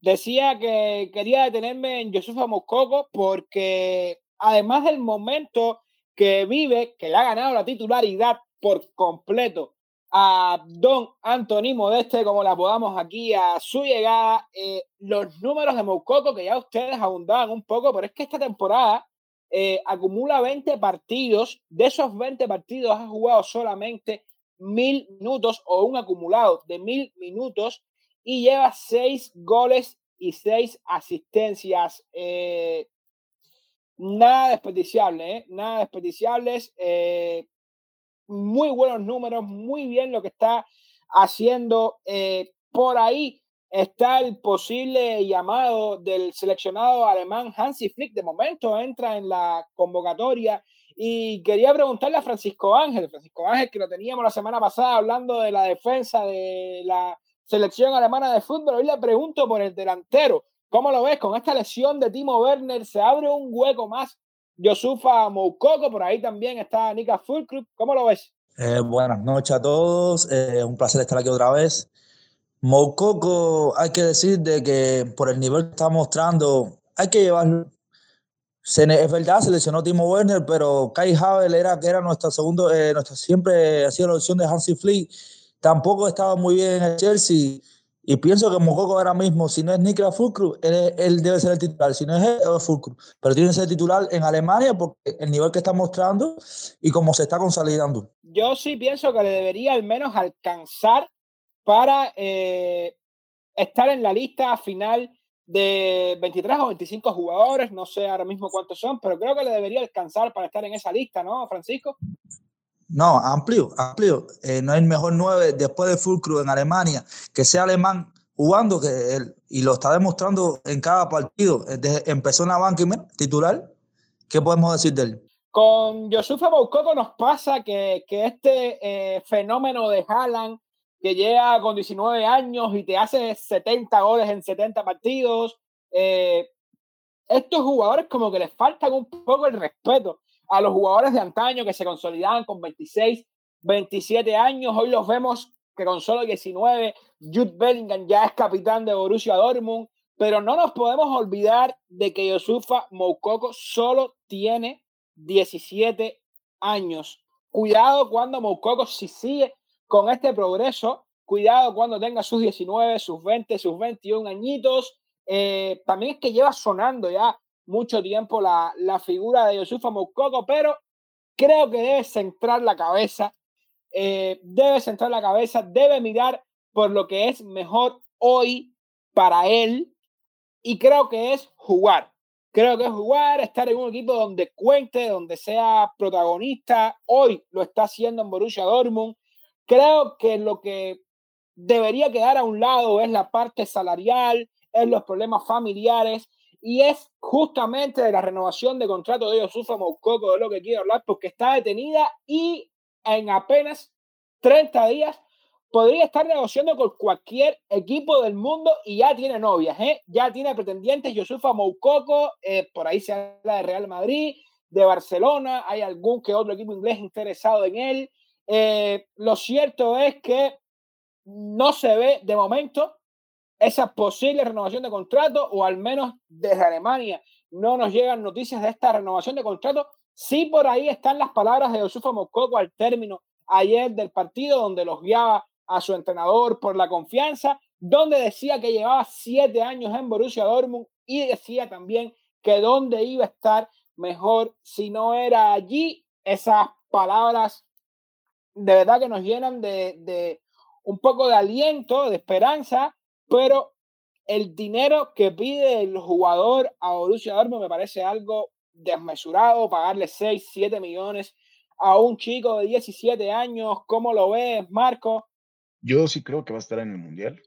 Decía que quería detenerme en Josufa Moscoco porque además del momento que vive, que le ha ganado la titularidad por completo a Don Anthony Modeste, como la podamos aquí, a su llegada, eh, los números de Moukoko, que ya ustedes abundaban un poco, pero es que esta temporada eh, acumula 20 partidos, de esos 20 partidos ha jugado solamente mil minutos o un acumulado de mil minutos y lleva seis goles y seis asistencias. Eh, nada desperdiciable, ¿eh? nada desperdiciables. Eh, muy buenos números, muy bien lo que está haciendo. Eh, por ahí está el posible llamado del seleccionado alemán Hansi Flick. De momento entra en la convocatoria. Y quería preguntarle a Francisco Ángel, Francisco Ángel, que lo teníamos la semana pasada hablando de la defensa de la selección alemana de fútbol. Hoy le pregunto por el delantero. ¿Cómo lo ves? Con esta lesión de Timo Werner se abre un hueco más. Yosufa Moukoko, por ahí también está Nika Fulcrup. ¿Cómo lo ves? Eh, buenas noches a todos. Eh, un placer estar aquí otra vez. Moukoko, hay que decir de que por el nivel que está mostrando, hay que llevarlo. Se, es verdad, se lesionó Timo Werner, pero Kai Havel era, que era nuestro segundo, eh, nuestra, siempre ha sido la opción de Hansi Flick. Tampoco estaba muy bien en el Chelsea y pienso que Mococo ahora mismo, si no es Nikla Fulcrum, él, debe ser el titular. Si no es él, Fulcrum. Pero tiene que ser titular en Alemania porque el nivel que está mostrando y cómo se está consolidando. Yo sí pienso que le debería al menos alcanzar para eh, estar en la lista final de 23 o 25 jugadores. No sé ahora mismo cuántos son, pero creo que le debería alcanzar para estar en esa lista, ¿no, Francisco? No, amplio, amplio. Eh, no hay mejor nueve después de Fulcrum en Alemania que sea alemán jugando que él, y lo está demostrando en cada partido. Desde, empezó en la titular. ¿Qué podemos decir de él? Con Yosufa Moukoko nos pasa que, que este eh, fenómeno de Haaland, que llega con 19 años y te hace 70 goles en 70 partidos, eh, estos jugadores como que les faltan un poco el respeto a los jugadores de antaño que se consolidaban con 26, 27 años. Hoy los vemos que con solo 19, Jude Bellingham ya es capitán de Borussia Dortmund. Pero no nos podemos olvidar de que Yosufa Moukoko solo tiene 17 años. Cuidado cuando Moukoko si sigue con este progreso. Cuidado cuando tenga sus 19, sus 20, sus 21 añitos. Eh, también es que lleva sonando ya mucho tiempo la, la figura de Yosufa Moukoko, pero creo que debe centrar la cabeza eh, debe centrar la cabeza, debe mirar por lo que es mejor hoy para él y creo que es jugar. Creo que es jugar, estar en un equipo donde cuente, donde sea protagonista. Hoy lo está haciendo en Borussia Dortmund. Creo que lo que debería quedar a un lado es la parte salarial, es los problemas familiares y es justamente de la renovación de contrato de Yosufa Moukoko de lo que quiero hablar porque está detenida y en apenas 30 días podría estar negociando con cualquier equipo del mundo y ya tiene novias, ¿eh? ya tiene pretendientes. Yosufa Moukoko, eh, por ahí se habla de Real Madrid, de Barcelona, hay algún que otro equipo inglés interesado en él. Eh, lo cierto es que no se ve de momento esa posible renovación de contrato, o al menos desde Alemania no nos llegan noticias de esta renovación de contrato. Sí, por ahí están las palabras de Yosufa Moukoko al término ayer del partido, donde los guiaba a su entrenador por la confianza, donde decía que llevaba siete años en Borussia Dortmund y decía también que dónde iba a estar mejor si no era allí. Esas palabras de verdad que nos llenan de un poco de aliento, de esperanza, pero el dinero que pide el jugador a Borussia Dortmund me parece algo desmesurado, pagarle 6, 7 millones a un chico de 17 años, ¿cómo lo ves, Marco? Yo sí creo que va a estar en el Mundial.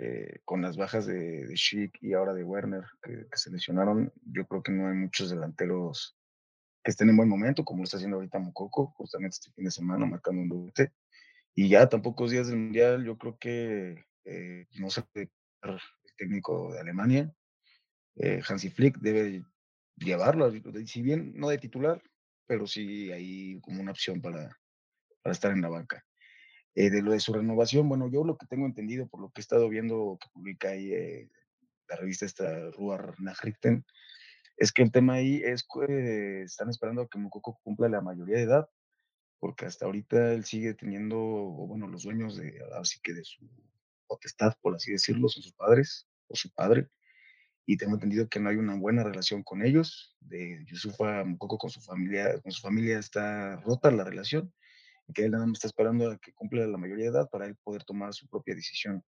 Eh, con las bajas de, de Schick y ahora de Werner que, se lesionaron, yo creo que no hay muchos delanteros que estén en buen momento, como lo está haciendo ahorita Mococo, justamente este fin de semana, marcando un doble. Y ya tan pocos días del Mundial, yo creo que eh, no se puede el técnico de Alemania. Eh, Hansi Flick debe llevarlo, si bien no de titular, pero sí ahí como una opción para, para estar en la banca. Eh, de lo de su renovación, bueno, yo lo que tengo entendido por lo que he estado viendo que publica ahí eh, la revista esta Ruar Nachrichten, es que el tema ahí es que están esperando a que Mococo cumpla la mayoría de edad, porque hasta ahorita él sigue teniendo, bueno, los dueños de, así que de su potestad, por así decirlo, son sus padres o su padre, y tengo entendido que no hay una buena relación con ellos, de Yusufa Mococo con su familia, con su familia está rota la relación, que él nada más está esperando a que cumpla la mayoría de edad para él poder tomar su propia decisión.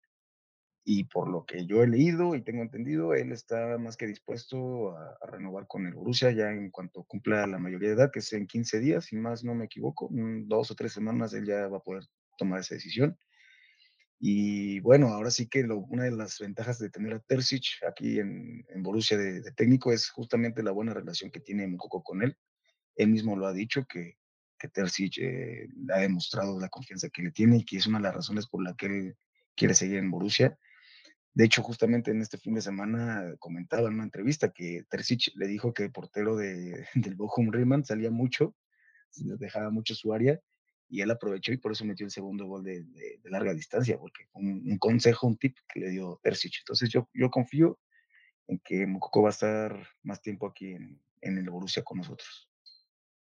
Y por lo que yo he leído y tengo entendido, él está más que dispuesto a, renovar con el Borussia ya en cuanto cumpla la mayoría de edad, que es en 15 días, si más no me equivoco, dos o tres semanas él ya va a poder tomar esa decisión. Y bueno, ahora sí que una de las ventajas de tener a Terzic aquí en, en Borussia de, técnico es justamente la buena relación que tiene Mukoko con él. Él mismo lo ha dicho que que Terzic eh, ha demostrado la confianza que le tiene y que es una de las razones por la que él quiere seguir en Borussia. De hecho, justamente en este fin de semana comentaba en una entrevista que Terzic le dijo que el portero de, del Bochum Riemann salía mucho, dejaba mucho su área y él aprovechó y por eso metió el segundo gol de, larga distancia, porque un, un, consejo, un tip que le dio Terzic. Entonces yo, yo confío en que Mukoko va a estar más tiempo aquí en, en el Borussia con nosotros.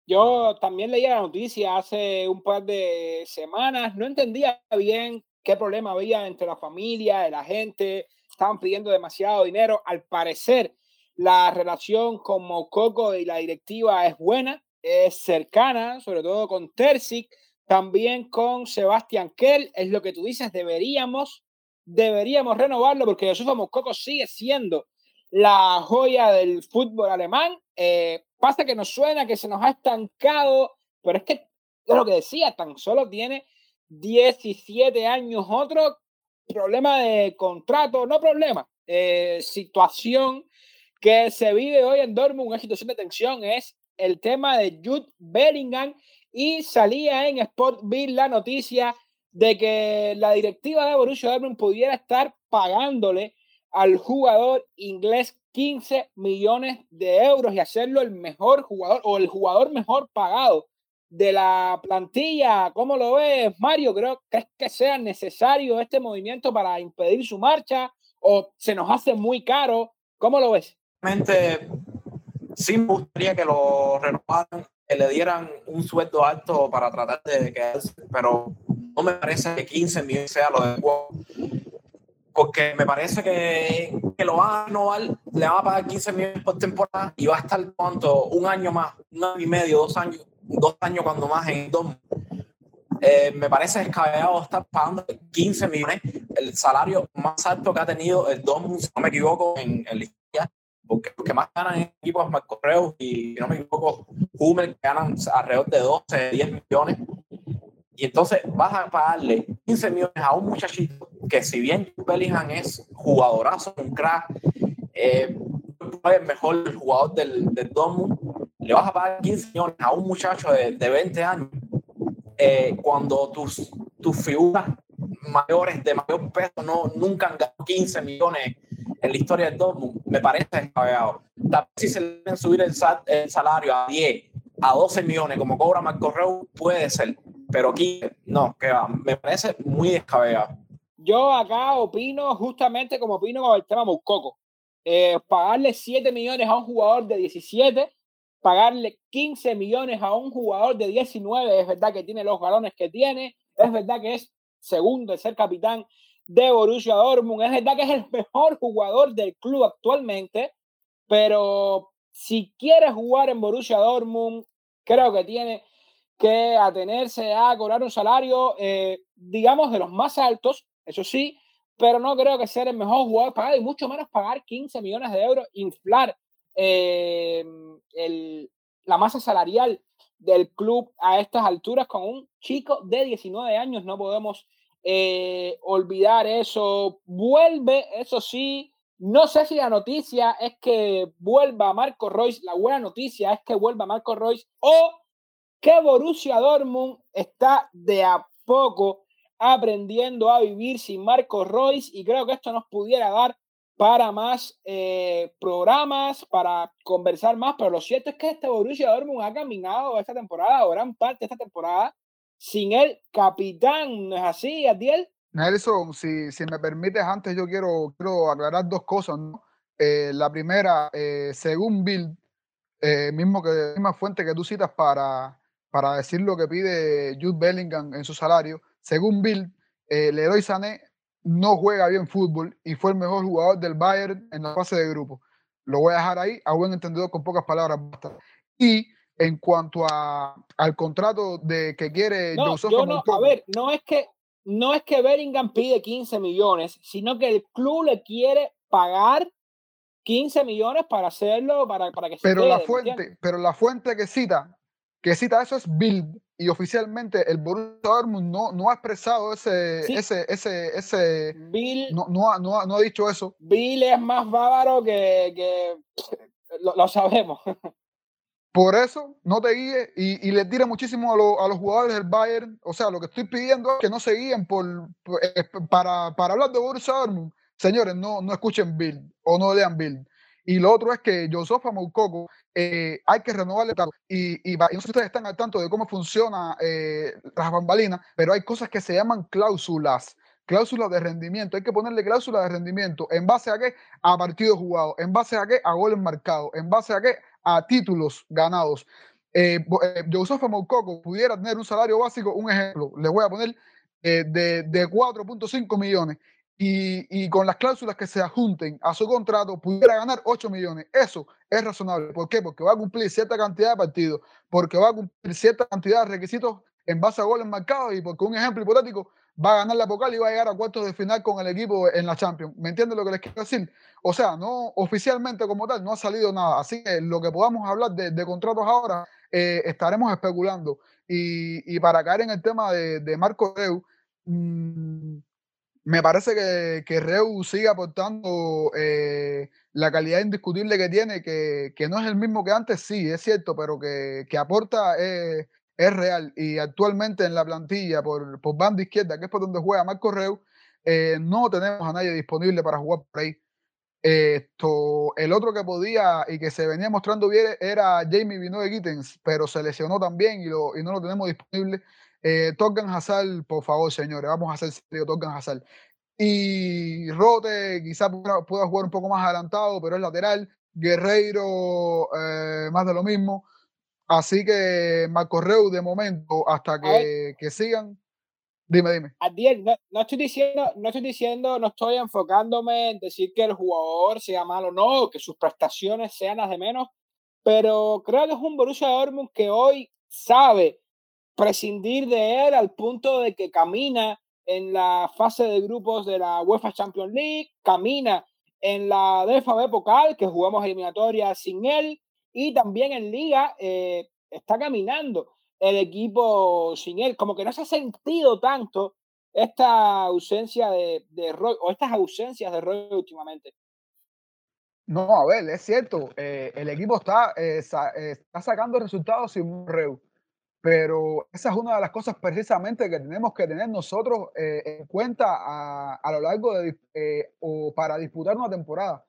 Yo también leía la noticia hace un par de semanas, no entendía bien qué problema había entre la familia, y la gente, estaban pidiendo demasiado dinero. Al parecer, la relación con Mococo y la directiva es buena, es cercana, sobre todo con Terzic, también con Sebastián Kell, es lo que tú dices, deberíamos, deberíamos renovarlo porque Jesús Mococo sigue siendo la joya del fútbol alemán. Eh, pasa que nos suena que se nos ha estancado, pero es que es lo que decía, tan solo tiene 17 años. Otro problema de contrato, no problema, eh, situación que se vive hoy en Dortmund, una situación de tensión, es el tema de Jude Bellingham y salía en Sportville la noticia de que la directiva de Borussia Dortmund pudiera estar pagándole al jugador inglés 15 millones de euros y hacerlo el mejor jugador o el jugador mejor pagado de la plantilla. ¿Cómo lo ves, Mario? Creo que es que sea necesario este movimiento para impedir su marcha o se nos hace muy caro. ¿Cómo lo ves? Realmente, sí me gustaría que lo renovaran, le dieran un sueldo alto para tratar de quedarse, pero no me parece que 15 millones sea lo de porque me parece que, que, lo van a renovar, le van a pagar 15 millones por temporada y va a estar cuánto, un año más, un año y medio, dos años, dos años cuando más en dos. eh, me parece descabellado estar pagando 15 millones, el salario más alto que ha tenido el Dortmund, si no me equivoco, en, en porque los que más ganan en equipos más correos y no me equivoco, Hummel ganan alrededor de 12, 10 millones. Y entonces vas a pagarle 15 millones a un muchachito que si bien Bellingham es jugadorazo, un crack, eh, el mejor jugador del, del Dortmund, le vas a pagar 15 millones a un muchacho de, de 20 años eh, cuando tus, tus figuras mayores de mayor peso no, nunca han ganado 15 millones en la historia del Dortmund, me parece descabellado. Tal vez si se le deben subir el, sal, el, salario a 10, a 12 millones, como cobra Marco Reu, puede ser, pero aquí no, que va, me parece muy descabellado. Yo acá opino justamente como opino con el tema Mouscoco. Eh, pagarle 7 millones a un jugador de 17 pagarle 15 millones a un jugador de 19, es verdad que tiene los galones que tiene, es verdad que es segundo de ser capitán de Borussia Dortmund, es verdad que es el mejor jugador del club actualmente, pero si quiere jugar en Borussia Dortmund, creo que tiene que atenerse a cobrar un salario, eh, digamos, de los más altos, eso sí, pero no creo que sea el mejor jugador pagado y mucho menos pagar 15 millones de euros, inflar eh, el, la masa salarial del club a estas alturas con un chico de 19 años. No podemos eh, olvidar eso. Vuelve, eso sí. No sé si la noticia es que vuelva Marco Royce. La buena noticia es que vuelva Marco Royce o que Borussia Dortmund está de a poco aprendiendo a vivir sin Marco Royce y creo que esto nos pudiera dar para más eh, programas, para conversar más, pero lo cierto es que este Borussia Dortmund ha caminado esta temporada, o gran parte de esta temporada, sin el capitán, ¿no es así, Adiel? Nelson, si, si me permites, antes yo quiero, quiero aclarar dos cosas. ¿no? Eh, la primera, eh, según Bill, eh, mismo que misma fuente que tú citas para, para decir lo que pide Jude Bellingham en su salario, según Bill, eh, Leroy Sané no juega bien fútbol y fue el mejor jugador del Bayern en la fase de grupo. Lo voy a dejar ahí, a buen entendedor, con pocas palabras. Y en cuanto a, al contrato de que quiere no, yo no, a ver, no es que no es que Bellingham pide 15 millones, sino que el club le quiere pagar 15 millones para hacerlo, para, para que se pero quede, la fuente, pero la fuente que cita, que cita eso es Bild, y oficialmente el Borussia Dortmund no, no ha expresado ese, Sí. ese, ese, ese, Bill, no, no, ha, no, ha, no ha dicho eso. Bill es más bávaro que, que lo, lo sabemos. Por eso no te guíes y, y le tira muchísimo a, lo- a los jugadores del Bayern. O sea, lo que estoy pidiendo es que no se guíen por, eh, para, para hablar de Borussia Dortmund. Señores, no, no escuchen Bill o no lean Bill. Y lo otro es que Josofa Moukoko eh, hay que renovarle y, y, y no sé si ustedes están al tanto de cómo funciona eh, las bambalinas, pero hay cosas que se llaman cláusulas, cláusulas de rendimiento. Hay que ponerle cláusulas de rendimiento. ¿En base a qué? A partidos jugados. ¿En base a qué? A goles marcados. ¿En base a qué? A títulos ganados. Eh, eh, Josofa Moukoko pudiera tener un salario básico, un ejemplo, les voy a poner eh, de, de 4.5 millones y, y con las cláusulas que se adjunten a su contrato pudiera ganar 8 millones. Eso es razonable. ¿Por qué? Porque va a cumplir cierta cantidad de partidos, porque va a cumplir cierta cantidad de requisitos en base a goles marcados y porque un ejemplo hipotético va a ganar la Pocal y va a llegar a cuartos de final con el equipo en la Champions. ¿Me entienden lo que les quiero decir? O sea, no oficialmente como tal, no ha salido nada. Así que lo que podamos hablar de, de contratos ahora, eh, estaremos especulando. Y, y para caer en el tema de, de Marco Reu, mm, me parece que, que Reu sigue aportando eh, la calidad indiscutible que tiene, que, que no es el mismo que antes, sí, es cierto, pero que, que aporta eh, es real. Y actualmente en la plantilla, por, por banda izquierda, que es por donde juega Marco Reu, eh, no tenemos a nadie disponible para jugar por ahí. Esto, el otro que podía y que se venía mostrando bien era Jamie Vinoy Gittens, pero se lesionó también y, lo, y no lo tenemos disponible. Eh, Torgan por favor, señores, vamos a hacer serio, Torgan. Y Rote quizá pueda, pueda jugar un poco más adelantado, pero es lateral. Guerreiro, eh, más de lo mismo. Así que Marco Reu, de momento, hasta que, que sigan. Dime, dime. Adiel, no, no estoy diciendo, no estoy diciendo, no estoy enfocándome en decir que el jugador sea malo, no, que sus prestaciones sean las de menos, pero creo que es un Borussia Dortmund que hoy sabe prescindir de él al punto de que camina en la fase de grupos de la UEFA Champions League, camina en la DFB Pokal, que jugamos eliminatoria sin él, y también en Liga eh, está caminando el equipo sin él. Como que no se ha sentido tanto esta ausencia de, de Roy o estas ausencias de Roy últimamente. No, a ver, es cierto, eh, el equipo está, eh, está sacando resultados sin Reu, pero esa es una de las cosas precisamente que tenemos que tener nosotros en cuenta a, a, lo largo de o para disputar una temporada.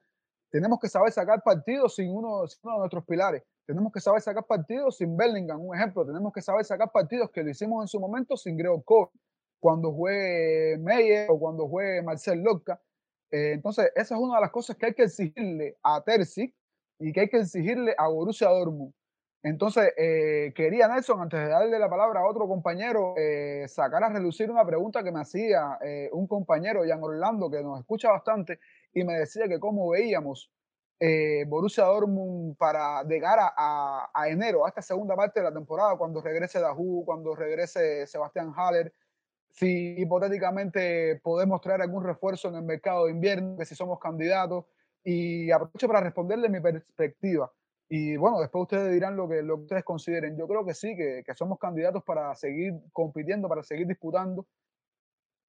Tenemos que saber sacar partidos sin uno, sin uno de nuestros pilares. Tenemos que saber sacar partidos sin Bellingham, un ejemplo. Tenemos que saber sacar partidos que lo hicimos en su momento sin Gregor Cole, cuando juegue Meyer o cuando juegue Marcel Locca eh, entonces, esa es una de las cosas que hay que exigirle a Terzi y que hay que exigirle a Borussia Dortmund. Entonces, eh, quería Nelson, antes de darle la palabra a otro compañero, eh, sacar a relucir una pregunta que me hacía un compañero, Jan Orlando, que nos escucha bastante, y me decía que cómo veíamos Borussia Dortmund para llegar a, a, enero, a esta segunda parte de la temporada, cuando regrese Dahu, cuando regrese Sebastián Haller, si hipotéticamente podemos traer algún refuerzo en el mercado de invierno, que si somos candidatos, y aprovecho para responderle mi perspectiva. Y bueno, después ustedes dirán lo que, lo que ustedes consideren. Yo creo que sí, que, que somos candidatos para seguir compitiendo, para seguir disputando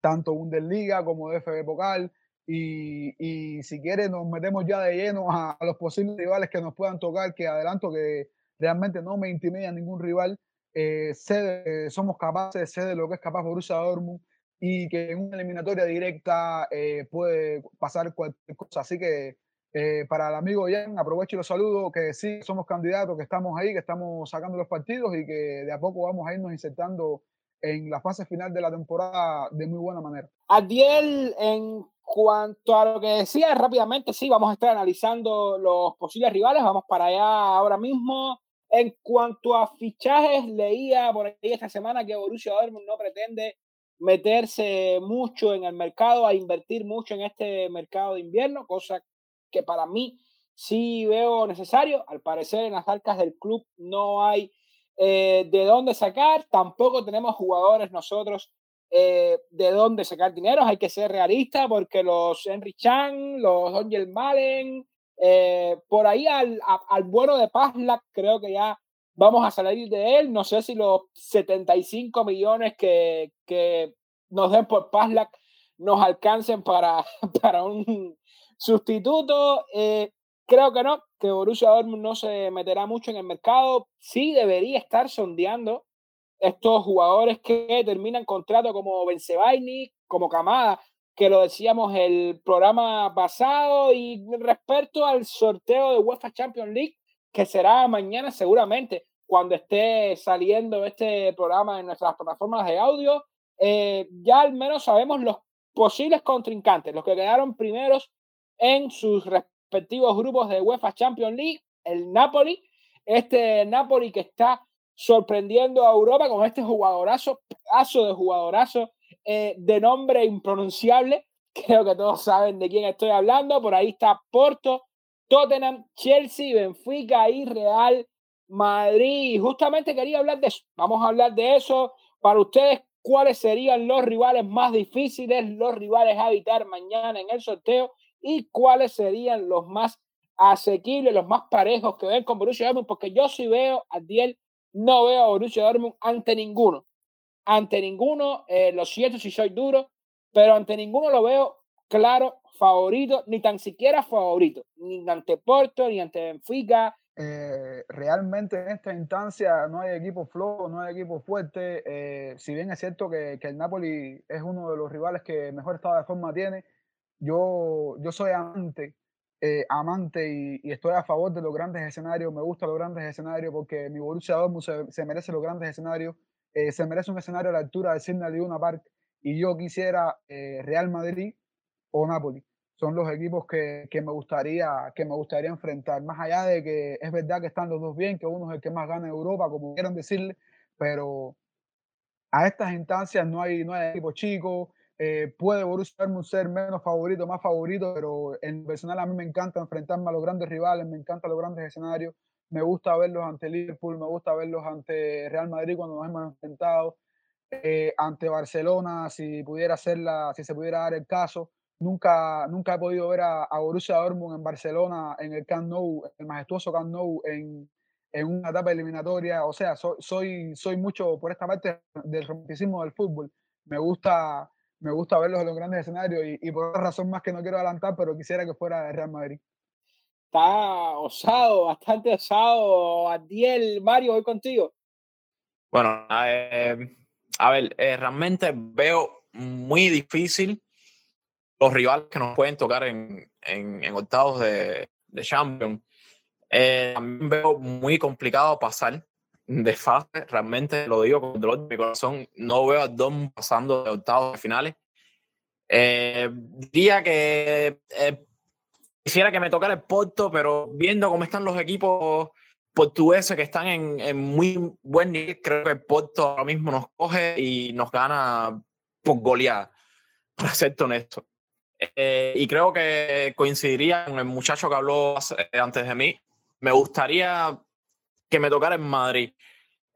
tanto Bundesliga como DFB Pokal. Y, si quiere nos metemos ya de lleno a, los posibles rivales que nos puedan tocar, que adelanto que realmente no me intimida ningún rival eh, sé somos capaces, sé de lo que es capaz Borussia Dortmund y que en una eliminatoria directa eh, puede pasar cualquier cosa. Así que eh, para el amigo Jan, aprovecho y lo saludo, que sí, somos candidatos, que estamos ahí, que estamos sacando los partidos y que de a poco vamos a irnos insertando en la fase final de la temporada de muy buena manera. Adiel, en cuanto a lo que decía rápidamente, sí, vamos a estar analizando los posibles rivales, vamos para allá ahora mismo. En cuanto a fichajes, leía por ahí esta semana que Borussia Dortmund no pretende meterse mucho en el mercado, a invertir mucho en este mercado de invierno, cosa que para mí sí veo necesario. Al parecer en las arcas del club no hay eh, de dónde sacar, tampoco tenemos jugadores nosotros eh, de dónde sacar dinero, hay que ser realistas porque los Henry Chan, los Angel Malen, eh, por ahí al, al bueno de Pazlack creo que ya vamos a salir de él. No sé si los 75 millones que, que nos den por Pazlack nos alcancen para, para un sustituto. Creo que no, que Borussia Dortmund no se meterá mucho en el mercado. Sí debería estar sondeando estos jugadores que terminan contrato como Benzebaini, como Camada, que lo decíamos el programa pasado y respecto al sorteo de UEFA Champions League, que será mañana seguramente cuando esté saliendo este programa en nuestras plataformas de audio, eh, ya al menos sabemos los posibles contrincantes, los que quedaron primeros en sus respectivos grupos de UEFA Champions League, el Napoli, este Napoli que está sorprendiendo a Europa con este jugadorazo, pedazo de jugadorazo eh, de nombre impronunciable. Creo que todos saben de quién estoy hablando. Por ahí está Porto, Tottenham, Chelsea, Benfica y Real Madrid. Justamente quería hablar de eso. Vamos a hablar de eso. Para ustedes, ¿cuáles serían los rivales más difíciles, los rivales a evitar mañana en el sorteo? ¿Y cuáles serían los más asequibles, los más parejos que ven con Borussia Dortmund? Porque yo sí veo a Diel, no veo a Borussia Dortmund ante ninguno ante ninguno, eh, lo siento si soy duro, pero ante ninguno lo veo claro favorito, ni tan siquiera favorito, ni ante Porto, ni ante Benfica. Eh, realmente en esta instancia no hay equipo flojo, no hay equipo fuerte. Eh, si bien es cierto que, que, el Napoli es uno de los rivales que mejor estado de forma tiene, yo, yo soy amante, amante y, y, estoy a favor de los grandes escenarios. Me gustan los grandes escenarios porque mi Borussia Dortmund se, merece los grandes escenarios. Eh, se merece un escenario a la altura de Signal una Park y yo quisiera eh, Real Madrid o Napoli. Son los equipos que, que, me gustaría, que me gustaría enfrentar. Más allá de que es verdad que están los dos bien, que uno es el que más gana en Europa, como quieran decirle, pero a estas instancias no hay, no hay equipo chico. Eh, puede Borussia Dortmund ser menos favorito, más favorito, pero en personal a mí me encanta enfrentarme a los grandes rivales, me encantan los grandes escenarios. me gusta verlos ante Liverpool, me gusta verlos ante Real Madrid cuando nos hemos enfrentado, eh, ante Barcelona, si pudiera hacerla, si se pudiera dar el caso. Nunca, nunca he podido ver a, a Borussia Dortmund en Barcelona, en el Camp Nou, el majestuoso Camp Nou, en, en una etapa eliminatoria. O sea, soy, soy, soy mucho por esta parte del romanticismo del fútbol. Me gusta, me gusta verlos en los grandes escenarios y, y por otra razón más que no quiero adelantar, pero quisiera que fuera el Real Madrid. Está osado, bastante osado. Adiel, Mario, voy contigo. Bueno, eh, a ver, eh, realmente veo muy difícil los rivales que nos pueden tocar en, en, en octavos de, de Champions. Eh, también veo muy complicado pasar de fase, realmente lo digo con dolor de mi corazón, no veo a Dom pasando de octavos de finales. Eh, diría que eh, quisiera que me tocara el Porto, pero viendo cómo están los equipos portugueses que están en, en, muy buen nivel, creo que el Porto ahora mismo nos coge y nos gana por goleada, para ser honesto. Eh, y creo que coincidiría con el muchacho que habló antes de mí. Me gustaría que me tocara en Madrid.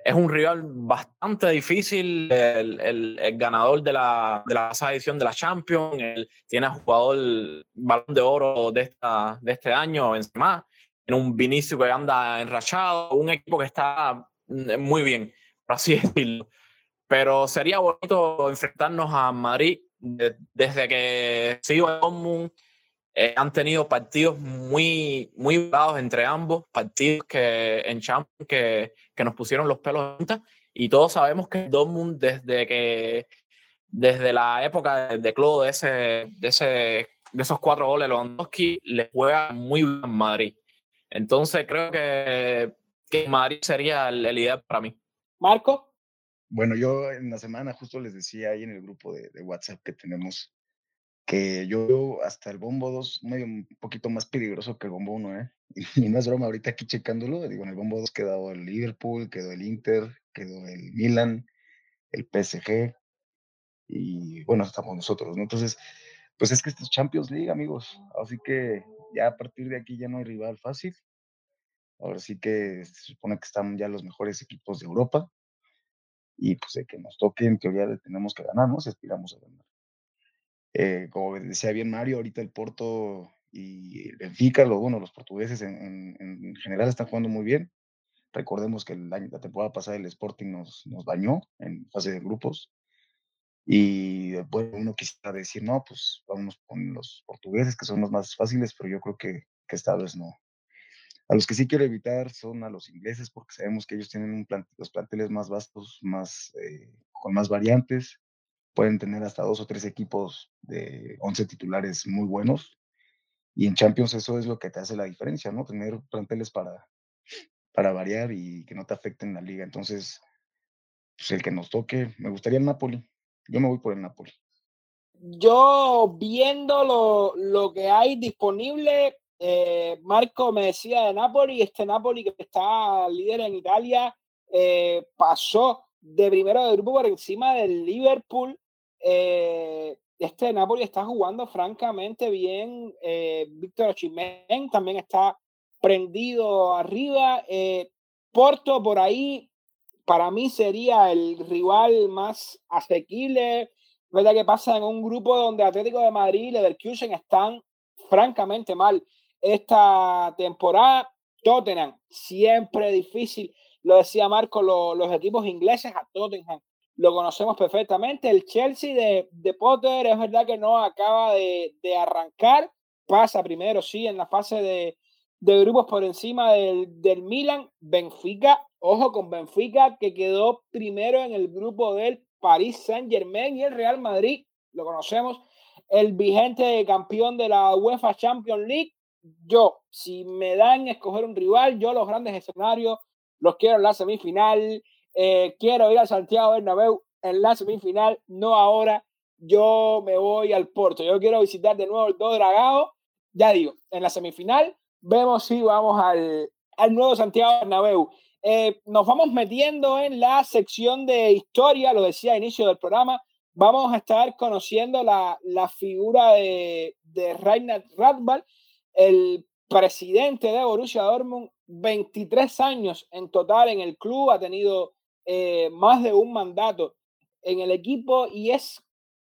Es un rival bastante difícil, el, el, el ganador de la, de la edición de la Champions, tiene a jugador balón de oro de, esta, de este año encima, en un Vinicius que anda enrachado, un equipo que está muy bien, por así decirlo. Pero sería bonito enfrentarnos a Madrid de, desde que sigo en Dortmund. Eh, han tenido partidos muy, muy bravos entre ambos, partidos que en Champions que, que nos pusieron los pelos de punta. Y todos sabemos que Dortmund, desde que desde la época de, de Claude, de, ese, de, ese, de esos cuatro goles, Lewandowski le juega muy bien en Madrid. Entonces creo que, que Madrid sería el, el ideal para mí. Marco. Bueno, yo en la semana justo les decía ahí en el grupo de, de WhatsApp que tenemos que yo hasta el bombo 2 medio un poquito más peligroso que el bombo 1, ¿eh? Y no es broma, ahorita aquí checándolo, digo, en el bombo 2 quedó el Liverpool, quedó el Inter, quedó el Milan, el PSG, y bueno, estamos nosotros, ¿no? Entonces, pues es que esto es Champions League, amigos, así que ya a partir de aquí ya no hay rival fácil, ahora sí que se supone que están ya los mejores equipos de Europa, y pues de que nos toque, en teoría tenemos que ganar, ¿no? Si aspiramos a ganar. Eh, como decía bien Mario, ahorita el Porto y el Benfica, lo, bueno, los portugueses en, en, en, general están jugando muy bien. Recordemos que el año, la temporada pasada el Sporting nos, nos dañó en fase de grupos. Y bueno, uno quisiera decir, no, pues vamos con los portugueses, que son los más fáciles, pero yo creo que, que esta vez no. A los que sí quiero evitar son a los ingleses, porque sabemos que ellos tienen un plan, los planteles más vastos, más, eh, con más variantes pueden tener hasta dos o tres equipos de 11 titulares muy buenos. Y en Champions eso es lo que te hace la diferencia, ¿no? Tener planteles para, para variar y que no te afecten la liga. Entonces, pues el que nos toque, me gustaría el Napoli. Yo me voy por el Napoli. Yo viendo lo, que hay disponible, eh, Marco me decía de Napoli, este Napoli que está líder en Italia, eh, pasó de primero de grupo por encima del Liverpool eh, este Napoli está jugando francamente bien. Eh, Víctor también está prendido arriba. Eh, Porto por ahí, para mí sería el rival más asequible. ¿Verdad que pasa en un grupo donde Atlético de Madrid y Leverkusen están francamente mal esta temporada? Tottenham, siempre difícil. Lo decía Marco, lo, los equipos ingleses a Tottenham lo conocemos perfectamente. El Chelsea de, de Potter es verdad que no acaba de, de, arrancar, pasa primero, sí, en la fase de, de grupos por encima del, del, Milan. Benfica, ojo con Benfica, que quedó primero en el grupo del Paris Saint Germain y el Real Madrid, lo conocemos, el vigente campeón de la UEFA Champions League. Yo, si me dan a escoger un rival, yo los grandes escenarios los quiero en la semifinal eh, quiero ir a Santiago Bernabéu en la semifinal, no ahora. Yo me voy al Porto. Yo quiero visitar de nuevo el Todo Dragado. Ya digo, en la semifinal vemos si vamos al, al nuevo Santiago Bernabéu. Eh, nos vamos metiendo en la sección de historia, lo decía a inicio del programa. Vamos a estar conociendo la, la figura de, de Reinhard Radbal, el presidente de Borussia Dortmund, 23 años en total en el club, ha tenido eh, más de un mandato en el equipo y es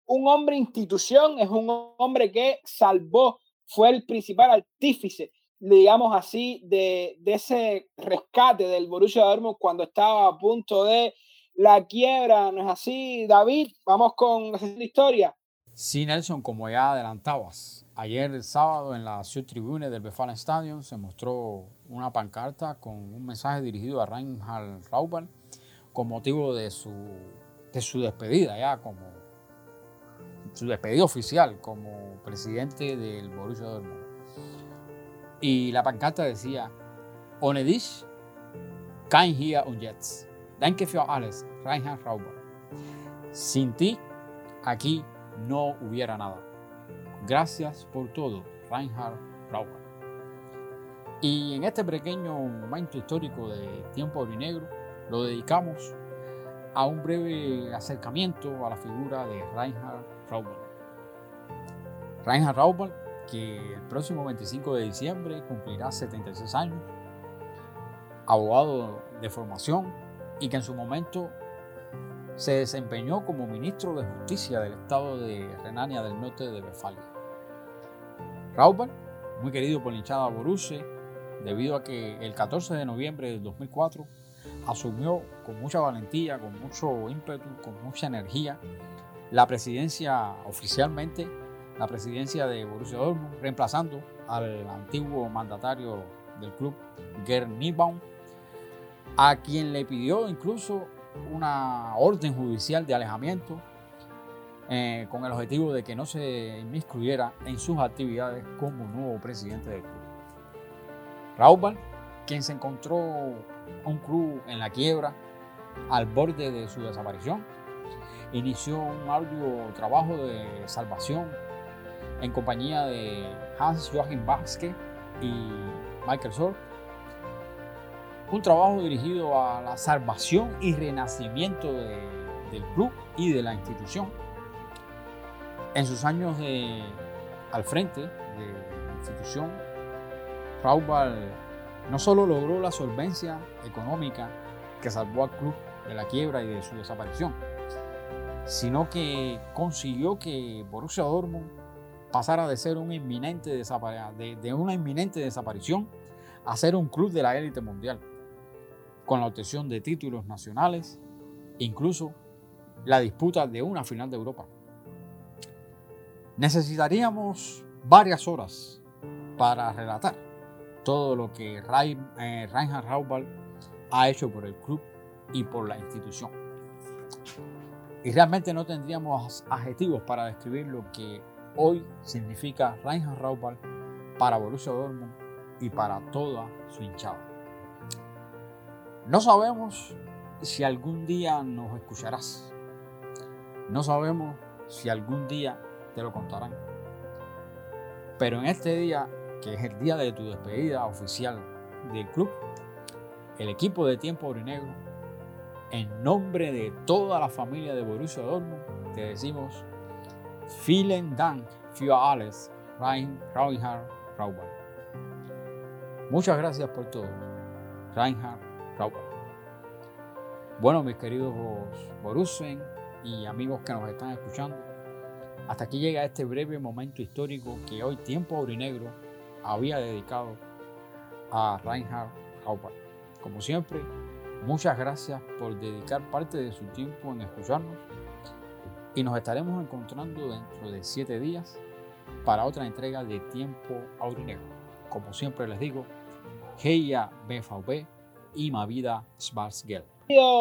un hombre institución, es un hombre que salvó, fue el principal artífice, digamos así, de, de ese rescate del Borussia Dortmund cuando estaba a punto de la quiebra, ¿no es así, David? Vamos con la historia. Sí, Nelson, como ya adelantabas, ayer el sábado en la Ciudad Tribune del Befana Stadium se mostró una pancarta con un mensaje dirigido a Reinhard Raubal con motivo de su, de su despedida ya como su despedida oficial como presidente del Borussia Dortmund. Y la pancarta decía, Ohne kein hier und jetzt. Danke alles, Reinhard Rauber. Sin ti, aquí no hubiera nada. Gracias por todo, Reinhard Rauber. Y en este pequeño momento histórico de tiempo negro lo dedicamos a un breve acercamiento a la figura de Reinhard Rauber. Reinhard Rauber, que el próximo 25 de diciembre cumplirá 76 años, abogado de formación, y que en su momento se desempeñó como ministro de Justicia del estado de Renania del Norte de Westfalia. Raubal, muy querido por la hinchada Borussia, debido a que el 14 de noviembre del 2004 asumió con mucha valentía, con mucho ímpetu, con mucha energía la presidencia oficialmente, la presidencia de Borussia Dortmund, reemplazando al antiguo mandatario del club, Gerd Niebaum, a quien le pidió incluso una orden judicial de alejamiento eh, con el objetivo de que no se inmiscuyera en sus actividades como nuevo presidente del club. Raúl, quien se encontró un club en la quiebra, al borde de su desaparición, inició un arduo trabajo de salvación en compañía de Hans Joachim Baske y Michael Sorg un trabajo dirigido a la salvación y renacimiento del club y de la institución. En sus años al frente de la institución, Raubal no solo logró la solvencia económica que salvó al club de la quiebra y de su desaparición, sino que consiguió que Borussia Dortmund pasara de ser un inminente una inminente desaparición a ser un club de la élite mundial con la obtención de títulos nacionales, incluso la disputa de una final de Europa. Necesitaríamos varias horas para relatar todo lo que eh, Reinhard Raubal ha hecho por el club y por la institución. Y realmente no tendríamos adjetivos para describir lo que hoy significa Reinhard Raubal para Borussia Dortmund y para toda su hinchada. No sabemos si algún día nos escucharás. No sabemos si algún día te lo contarán. Pero en este día, que es el día de tu despedida oficial del club, el equipo de Tiempo Orinegro, en nombre de toda la familia de Borussia Dortmund, te decimos Vielen Dank für alles, Reinhard Rauber. Muchas gracias por todo, Reinhard bueno, mis queridos Borussen y amigos que nos están escuchando, hasta aquí llega este breve momento histórico que hoy Tiempo Aurinegro había dedicado a Reinhard Haupert. Como siempre, muchas gracias por dedicar parte de su tiempo en escucharnos y nos estaremos encontrando dentro de siete días para otra entrega de Tiempo Aurinegro. Como siempre les digo, Heia BVB y Mavida Schwarzgeld.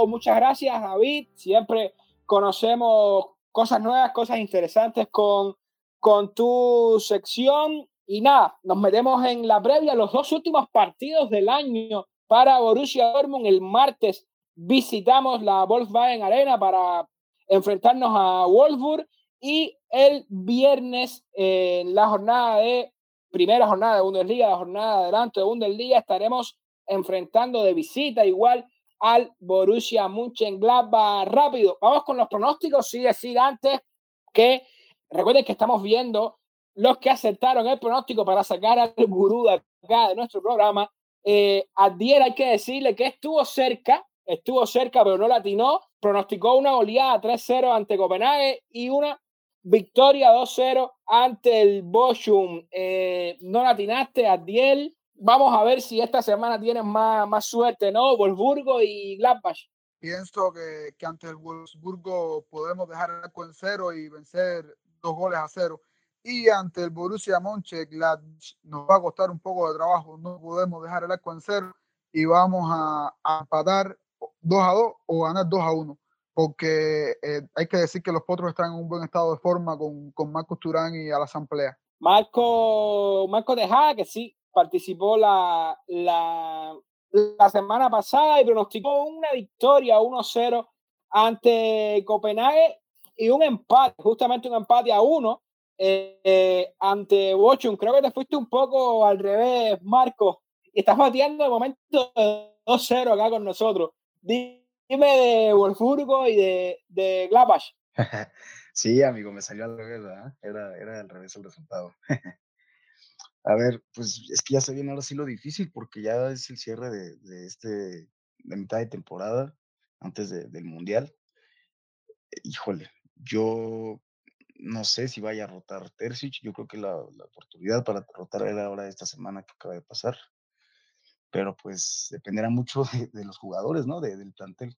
Muchas gracias, David. Siempre conocemos cosas nuevas, cosas interesantes con, con tu sección. Y nada, nos metemos en la previa, los dos últimos partidos del año para Borussia Dortmund. El martes visitamos la Volkswagen Arena para enfrentarnos a Wolfsburg y el viernes en la jornada de primera jornada de Bundesliga, la jornada adelante de Bundesliga, estaremos enfrentando de visita igual al Borussia Mönchengladbach. Rápido, vamos con los pronósticos. Sí, decir antes que recuerden que estamos viendo los que aceptaron el pronóstico para sacar al gurú de acá de nuestro programa. Eh, Adiel hay que decirle que estuvo cerca, estuvo cerca, pero no latinó. Pronosticó una goleada 3-0 ante Copenhague y una victoria 2-0 ante el Bochum. Eh, no latinaste, Adiel. Vamos a ver si esta semana tienes más, más suerte, ¿no? Wolfsburgo y Gladbach. Pienso que, que ante el Wolfsburgo podemos dejar el arco en cero y vencer dos goles a cero. Y ante el Borussia Mönchengladbach nos va a costar un poco de trabajo. No podemos dejar el arco en cero y vamos a, a empatar 2 a 2 o ganar 2 a 1 porque eh, hay que decir que los potros están en un buen estado de forma con, con Marcos Turán y a la asamblea. Marco, Marco Tejada, que sí participó la, la, la semana pasada y pronosticó una victoria 1-0 ante Copenhague y un empate, justamente un empate a uno eh, ante Bochum. Creo que te fuiste un poco al revés, Marco, y estás bateando de momento 2-0 acá con nosotros. Dime de Wolfsburgo y de, de Gladbach. sí, amigo, me salió al revés, ¿verdad? Era, era al revés el resultado. A ver, pues es que ya se viene ahora sí lo difícil porque ya es el cierre de, de este, de mitad de temporada antes de, del Mundial. Híjole, yo no sé si vaya a rotar Terzic, yo creo que la, la oportunidad para rotar era ahora esta semana que acaba de pasar pero pues dependerá mucho de, los jugadores, ¿no? De, del plantel.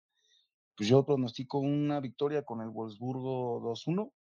Pues yo pronostico una victoria con el Wolfsburgo 2-1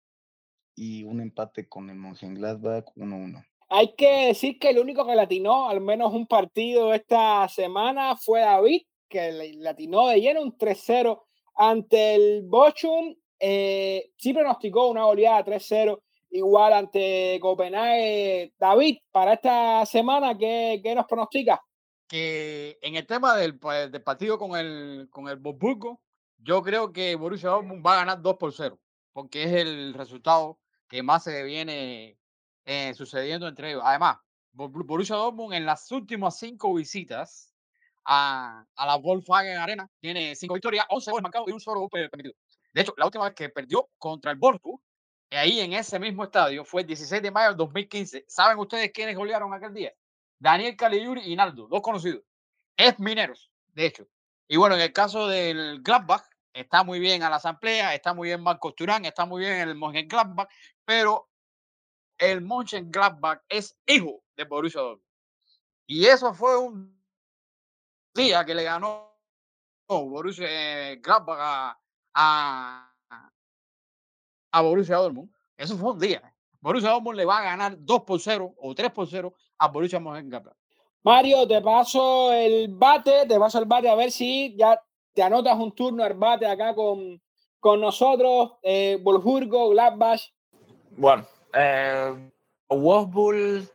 y un empate con el Mönchengladbach 1-1. Hay que decir que el único que latinó al menos un partido esta semana fue David, que latinó de lleno un 3-0 ante el Bochum. Eh, sí pronosticó una goleada 3-0 igual ante Copenhague. David, para esta semana, ¿qué, qué nos pronostica? que en el tema del, pues, del partido con el, con el Wolfsburgo, yo creo que Borussia Dortmund va a ganar 2 por 0, porque es el resultado que más se viene eh, sucediendo entre ellos. Además, Borussia Dortmund en las últimas cinco visitas a, a la Volkswagen Arena tiene cinco victorias, 11 goles marcados y un solo gol permitido. De hecho, la última vez que perdió contra el Wolfsburg, ahí en ese mismo estadio, fue el 16 de mayo del 2015. ¿Saben ustedes quiénes golearon aquel día? Daniel Caligiuri y Naldo, dos conocidos. Es mineros, de hecho. Y bueno, en el caso del Gladbach, está muy bien a la asamblea, está muy bien Marcos Turán, está muy bien el Mönchengladbach, pero el Mönchengladbach es hijo de Borussia Dortmund. Y eso fue un día que le ganó Borussia eh, Gladbach a, a, a Borussia Dortmund. Eso fue un día. Borussia Dortmund le va a ganar 2 por 0 o 3 por 0 a Borussia Mönchengladbach. Mario, te paso el bate, te paso el bate a ver si ya te anotas un turno al bate acá con, con nosotros, eh, Wolfsburgo, Gladbach. Bueno, eh, Wolfsburg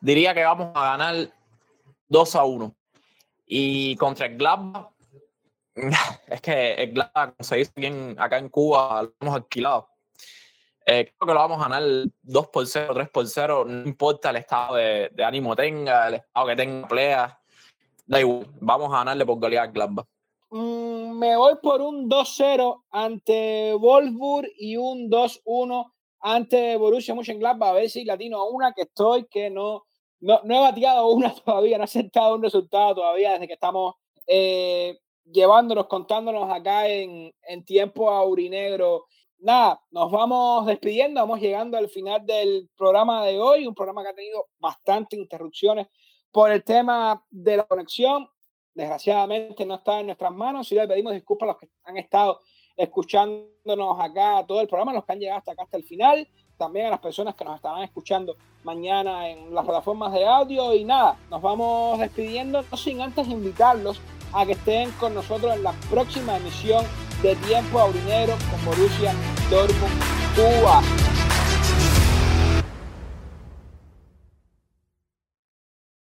diría que vamos a ganar 2 a 1. Y contra el Gladbach, es que como se dice bien acá en Cuba, lo hemos alquilado. Eh, creo que lo vamos a ganar 2 por 0, 3 por 0. No importa el estado de, de ánimo tenga, el estado que tenga pelea. Da igual, vamos a ganarle por golear Gladbach. Mm, me voy por un 2-0 ante Wolfsburg y un 2-1 ante Borussia Mönchengladbach. A ver si latino una que estoy, que no, no, no he bateado una todavía, no he aceptado un resultado todavía desde que estamos eh, llevándonos, contándonos acá en, en tiempo aurinegro nada, nos vamos despidiendo, vamos llegando al final del programa de hoy, un programa que ha tenido bastantes interrupciones por el tema de la conexión. Desgraciadamente no está en nuestras manos y le pedimos disculpas a los que han estado escuchándonos acá todo el programa, los que han llegado hasta acá hasta el final, también a las personas que nos estarán escuchando mañana en las plataformas de audio y nada, nos vamos despidiendo, no sin antes invitarlos a que estén con nosotros en la próxima emisión de Tiempo Aurinero con Borussia Dortmund Cuba.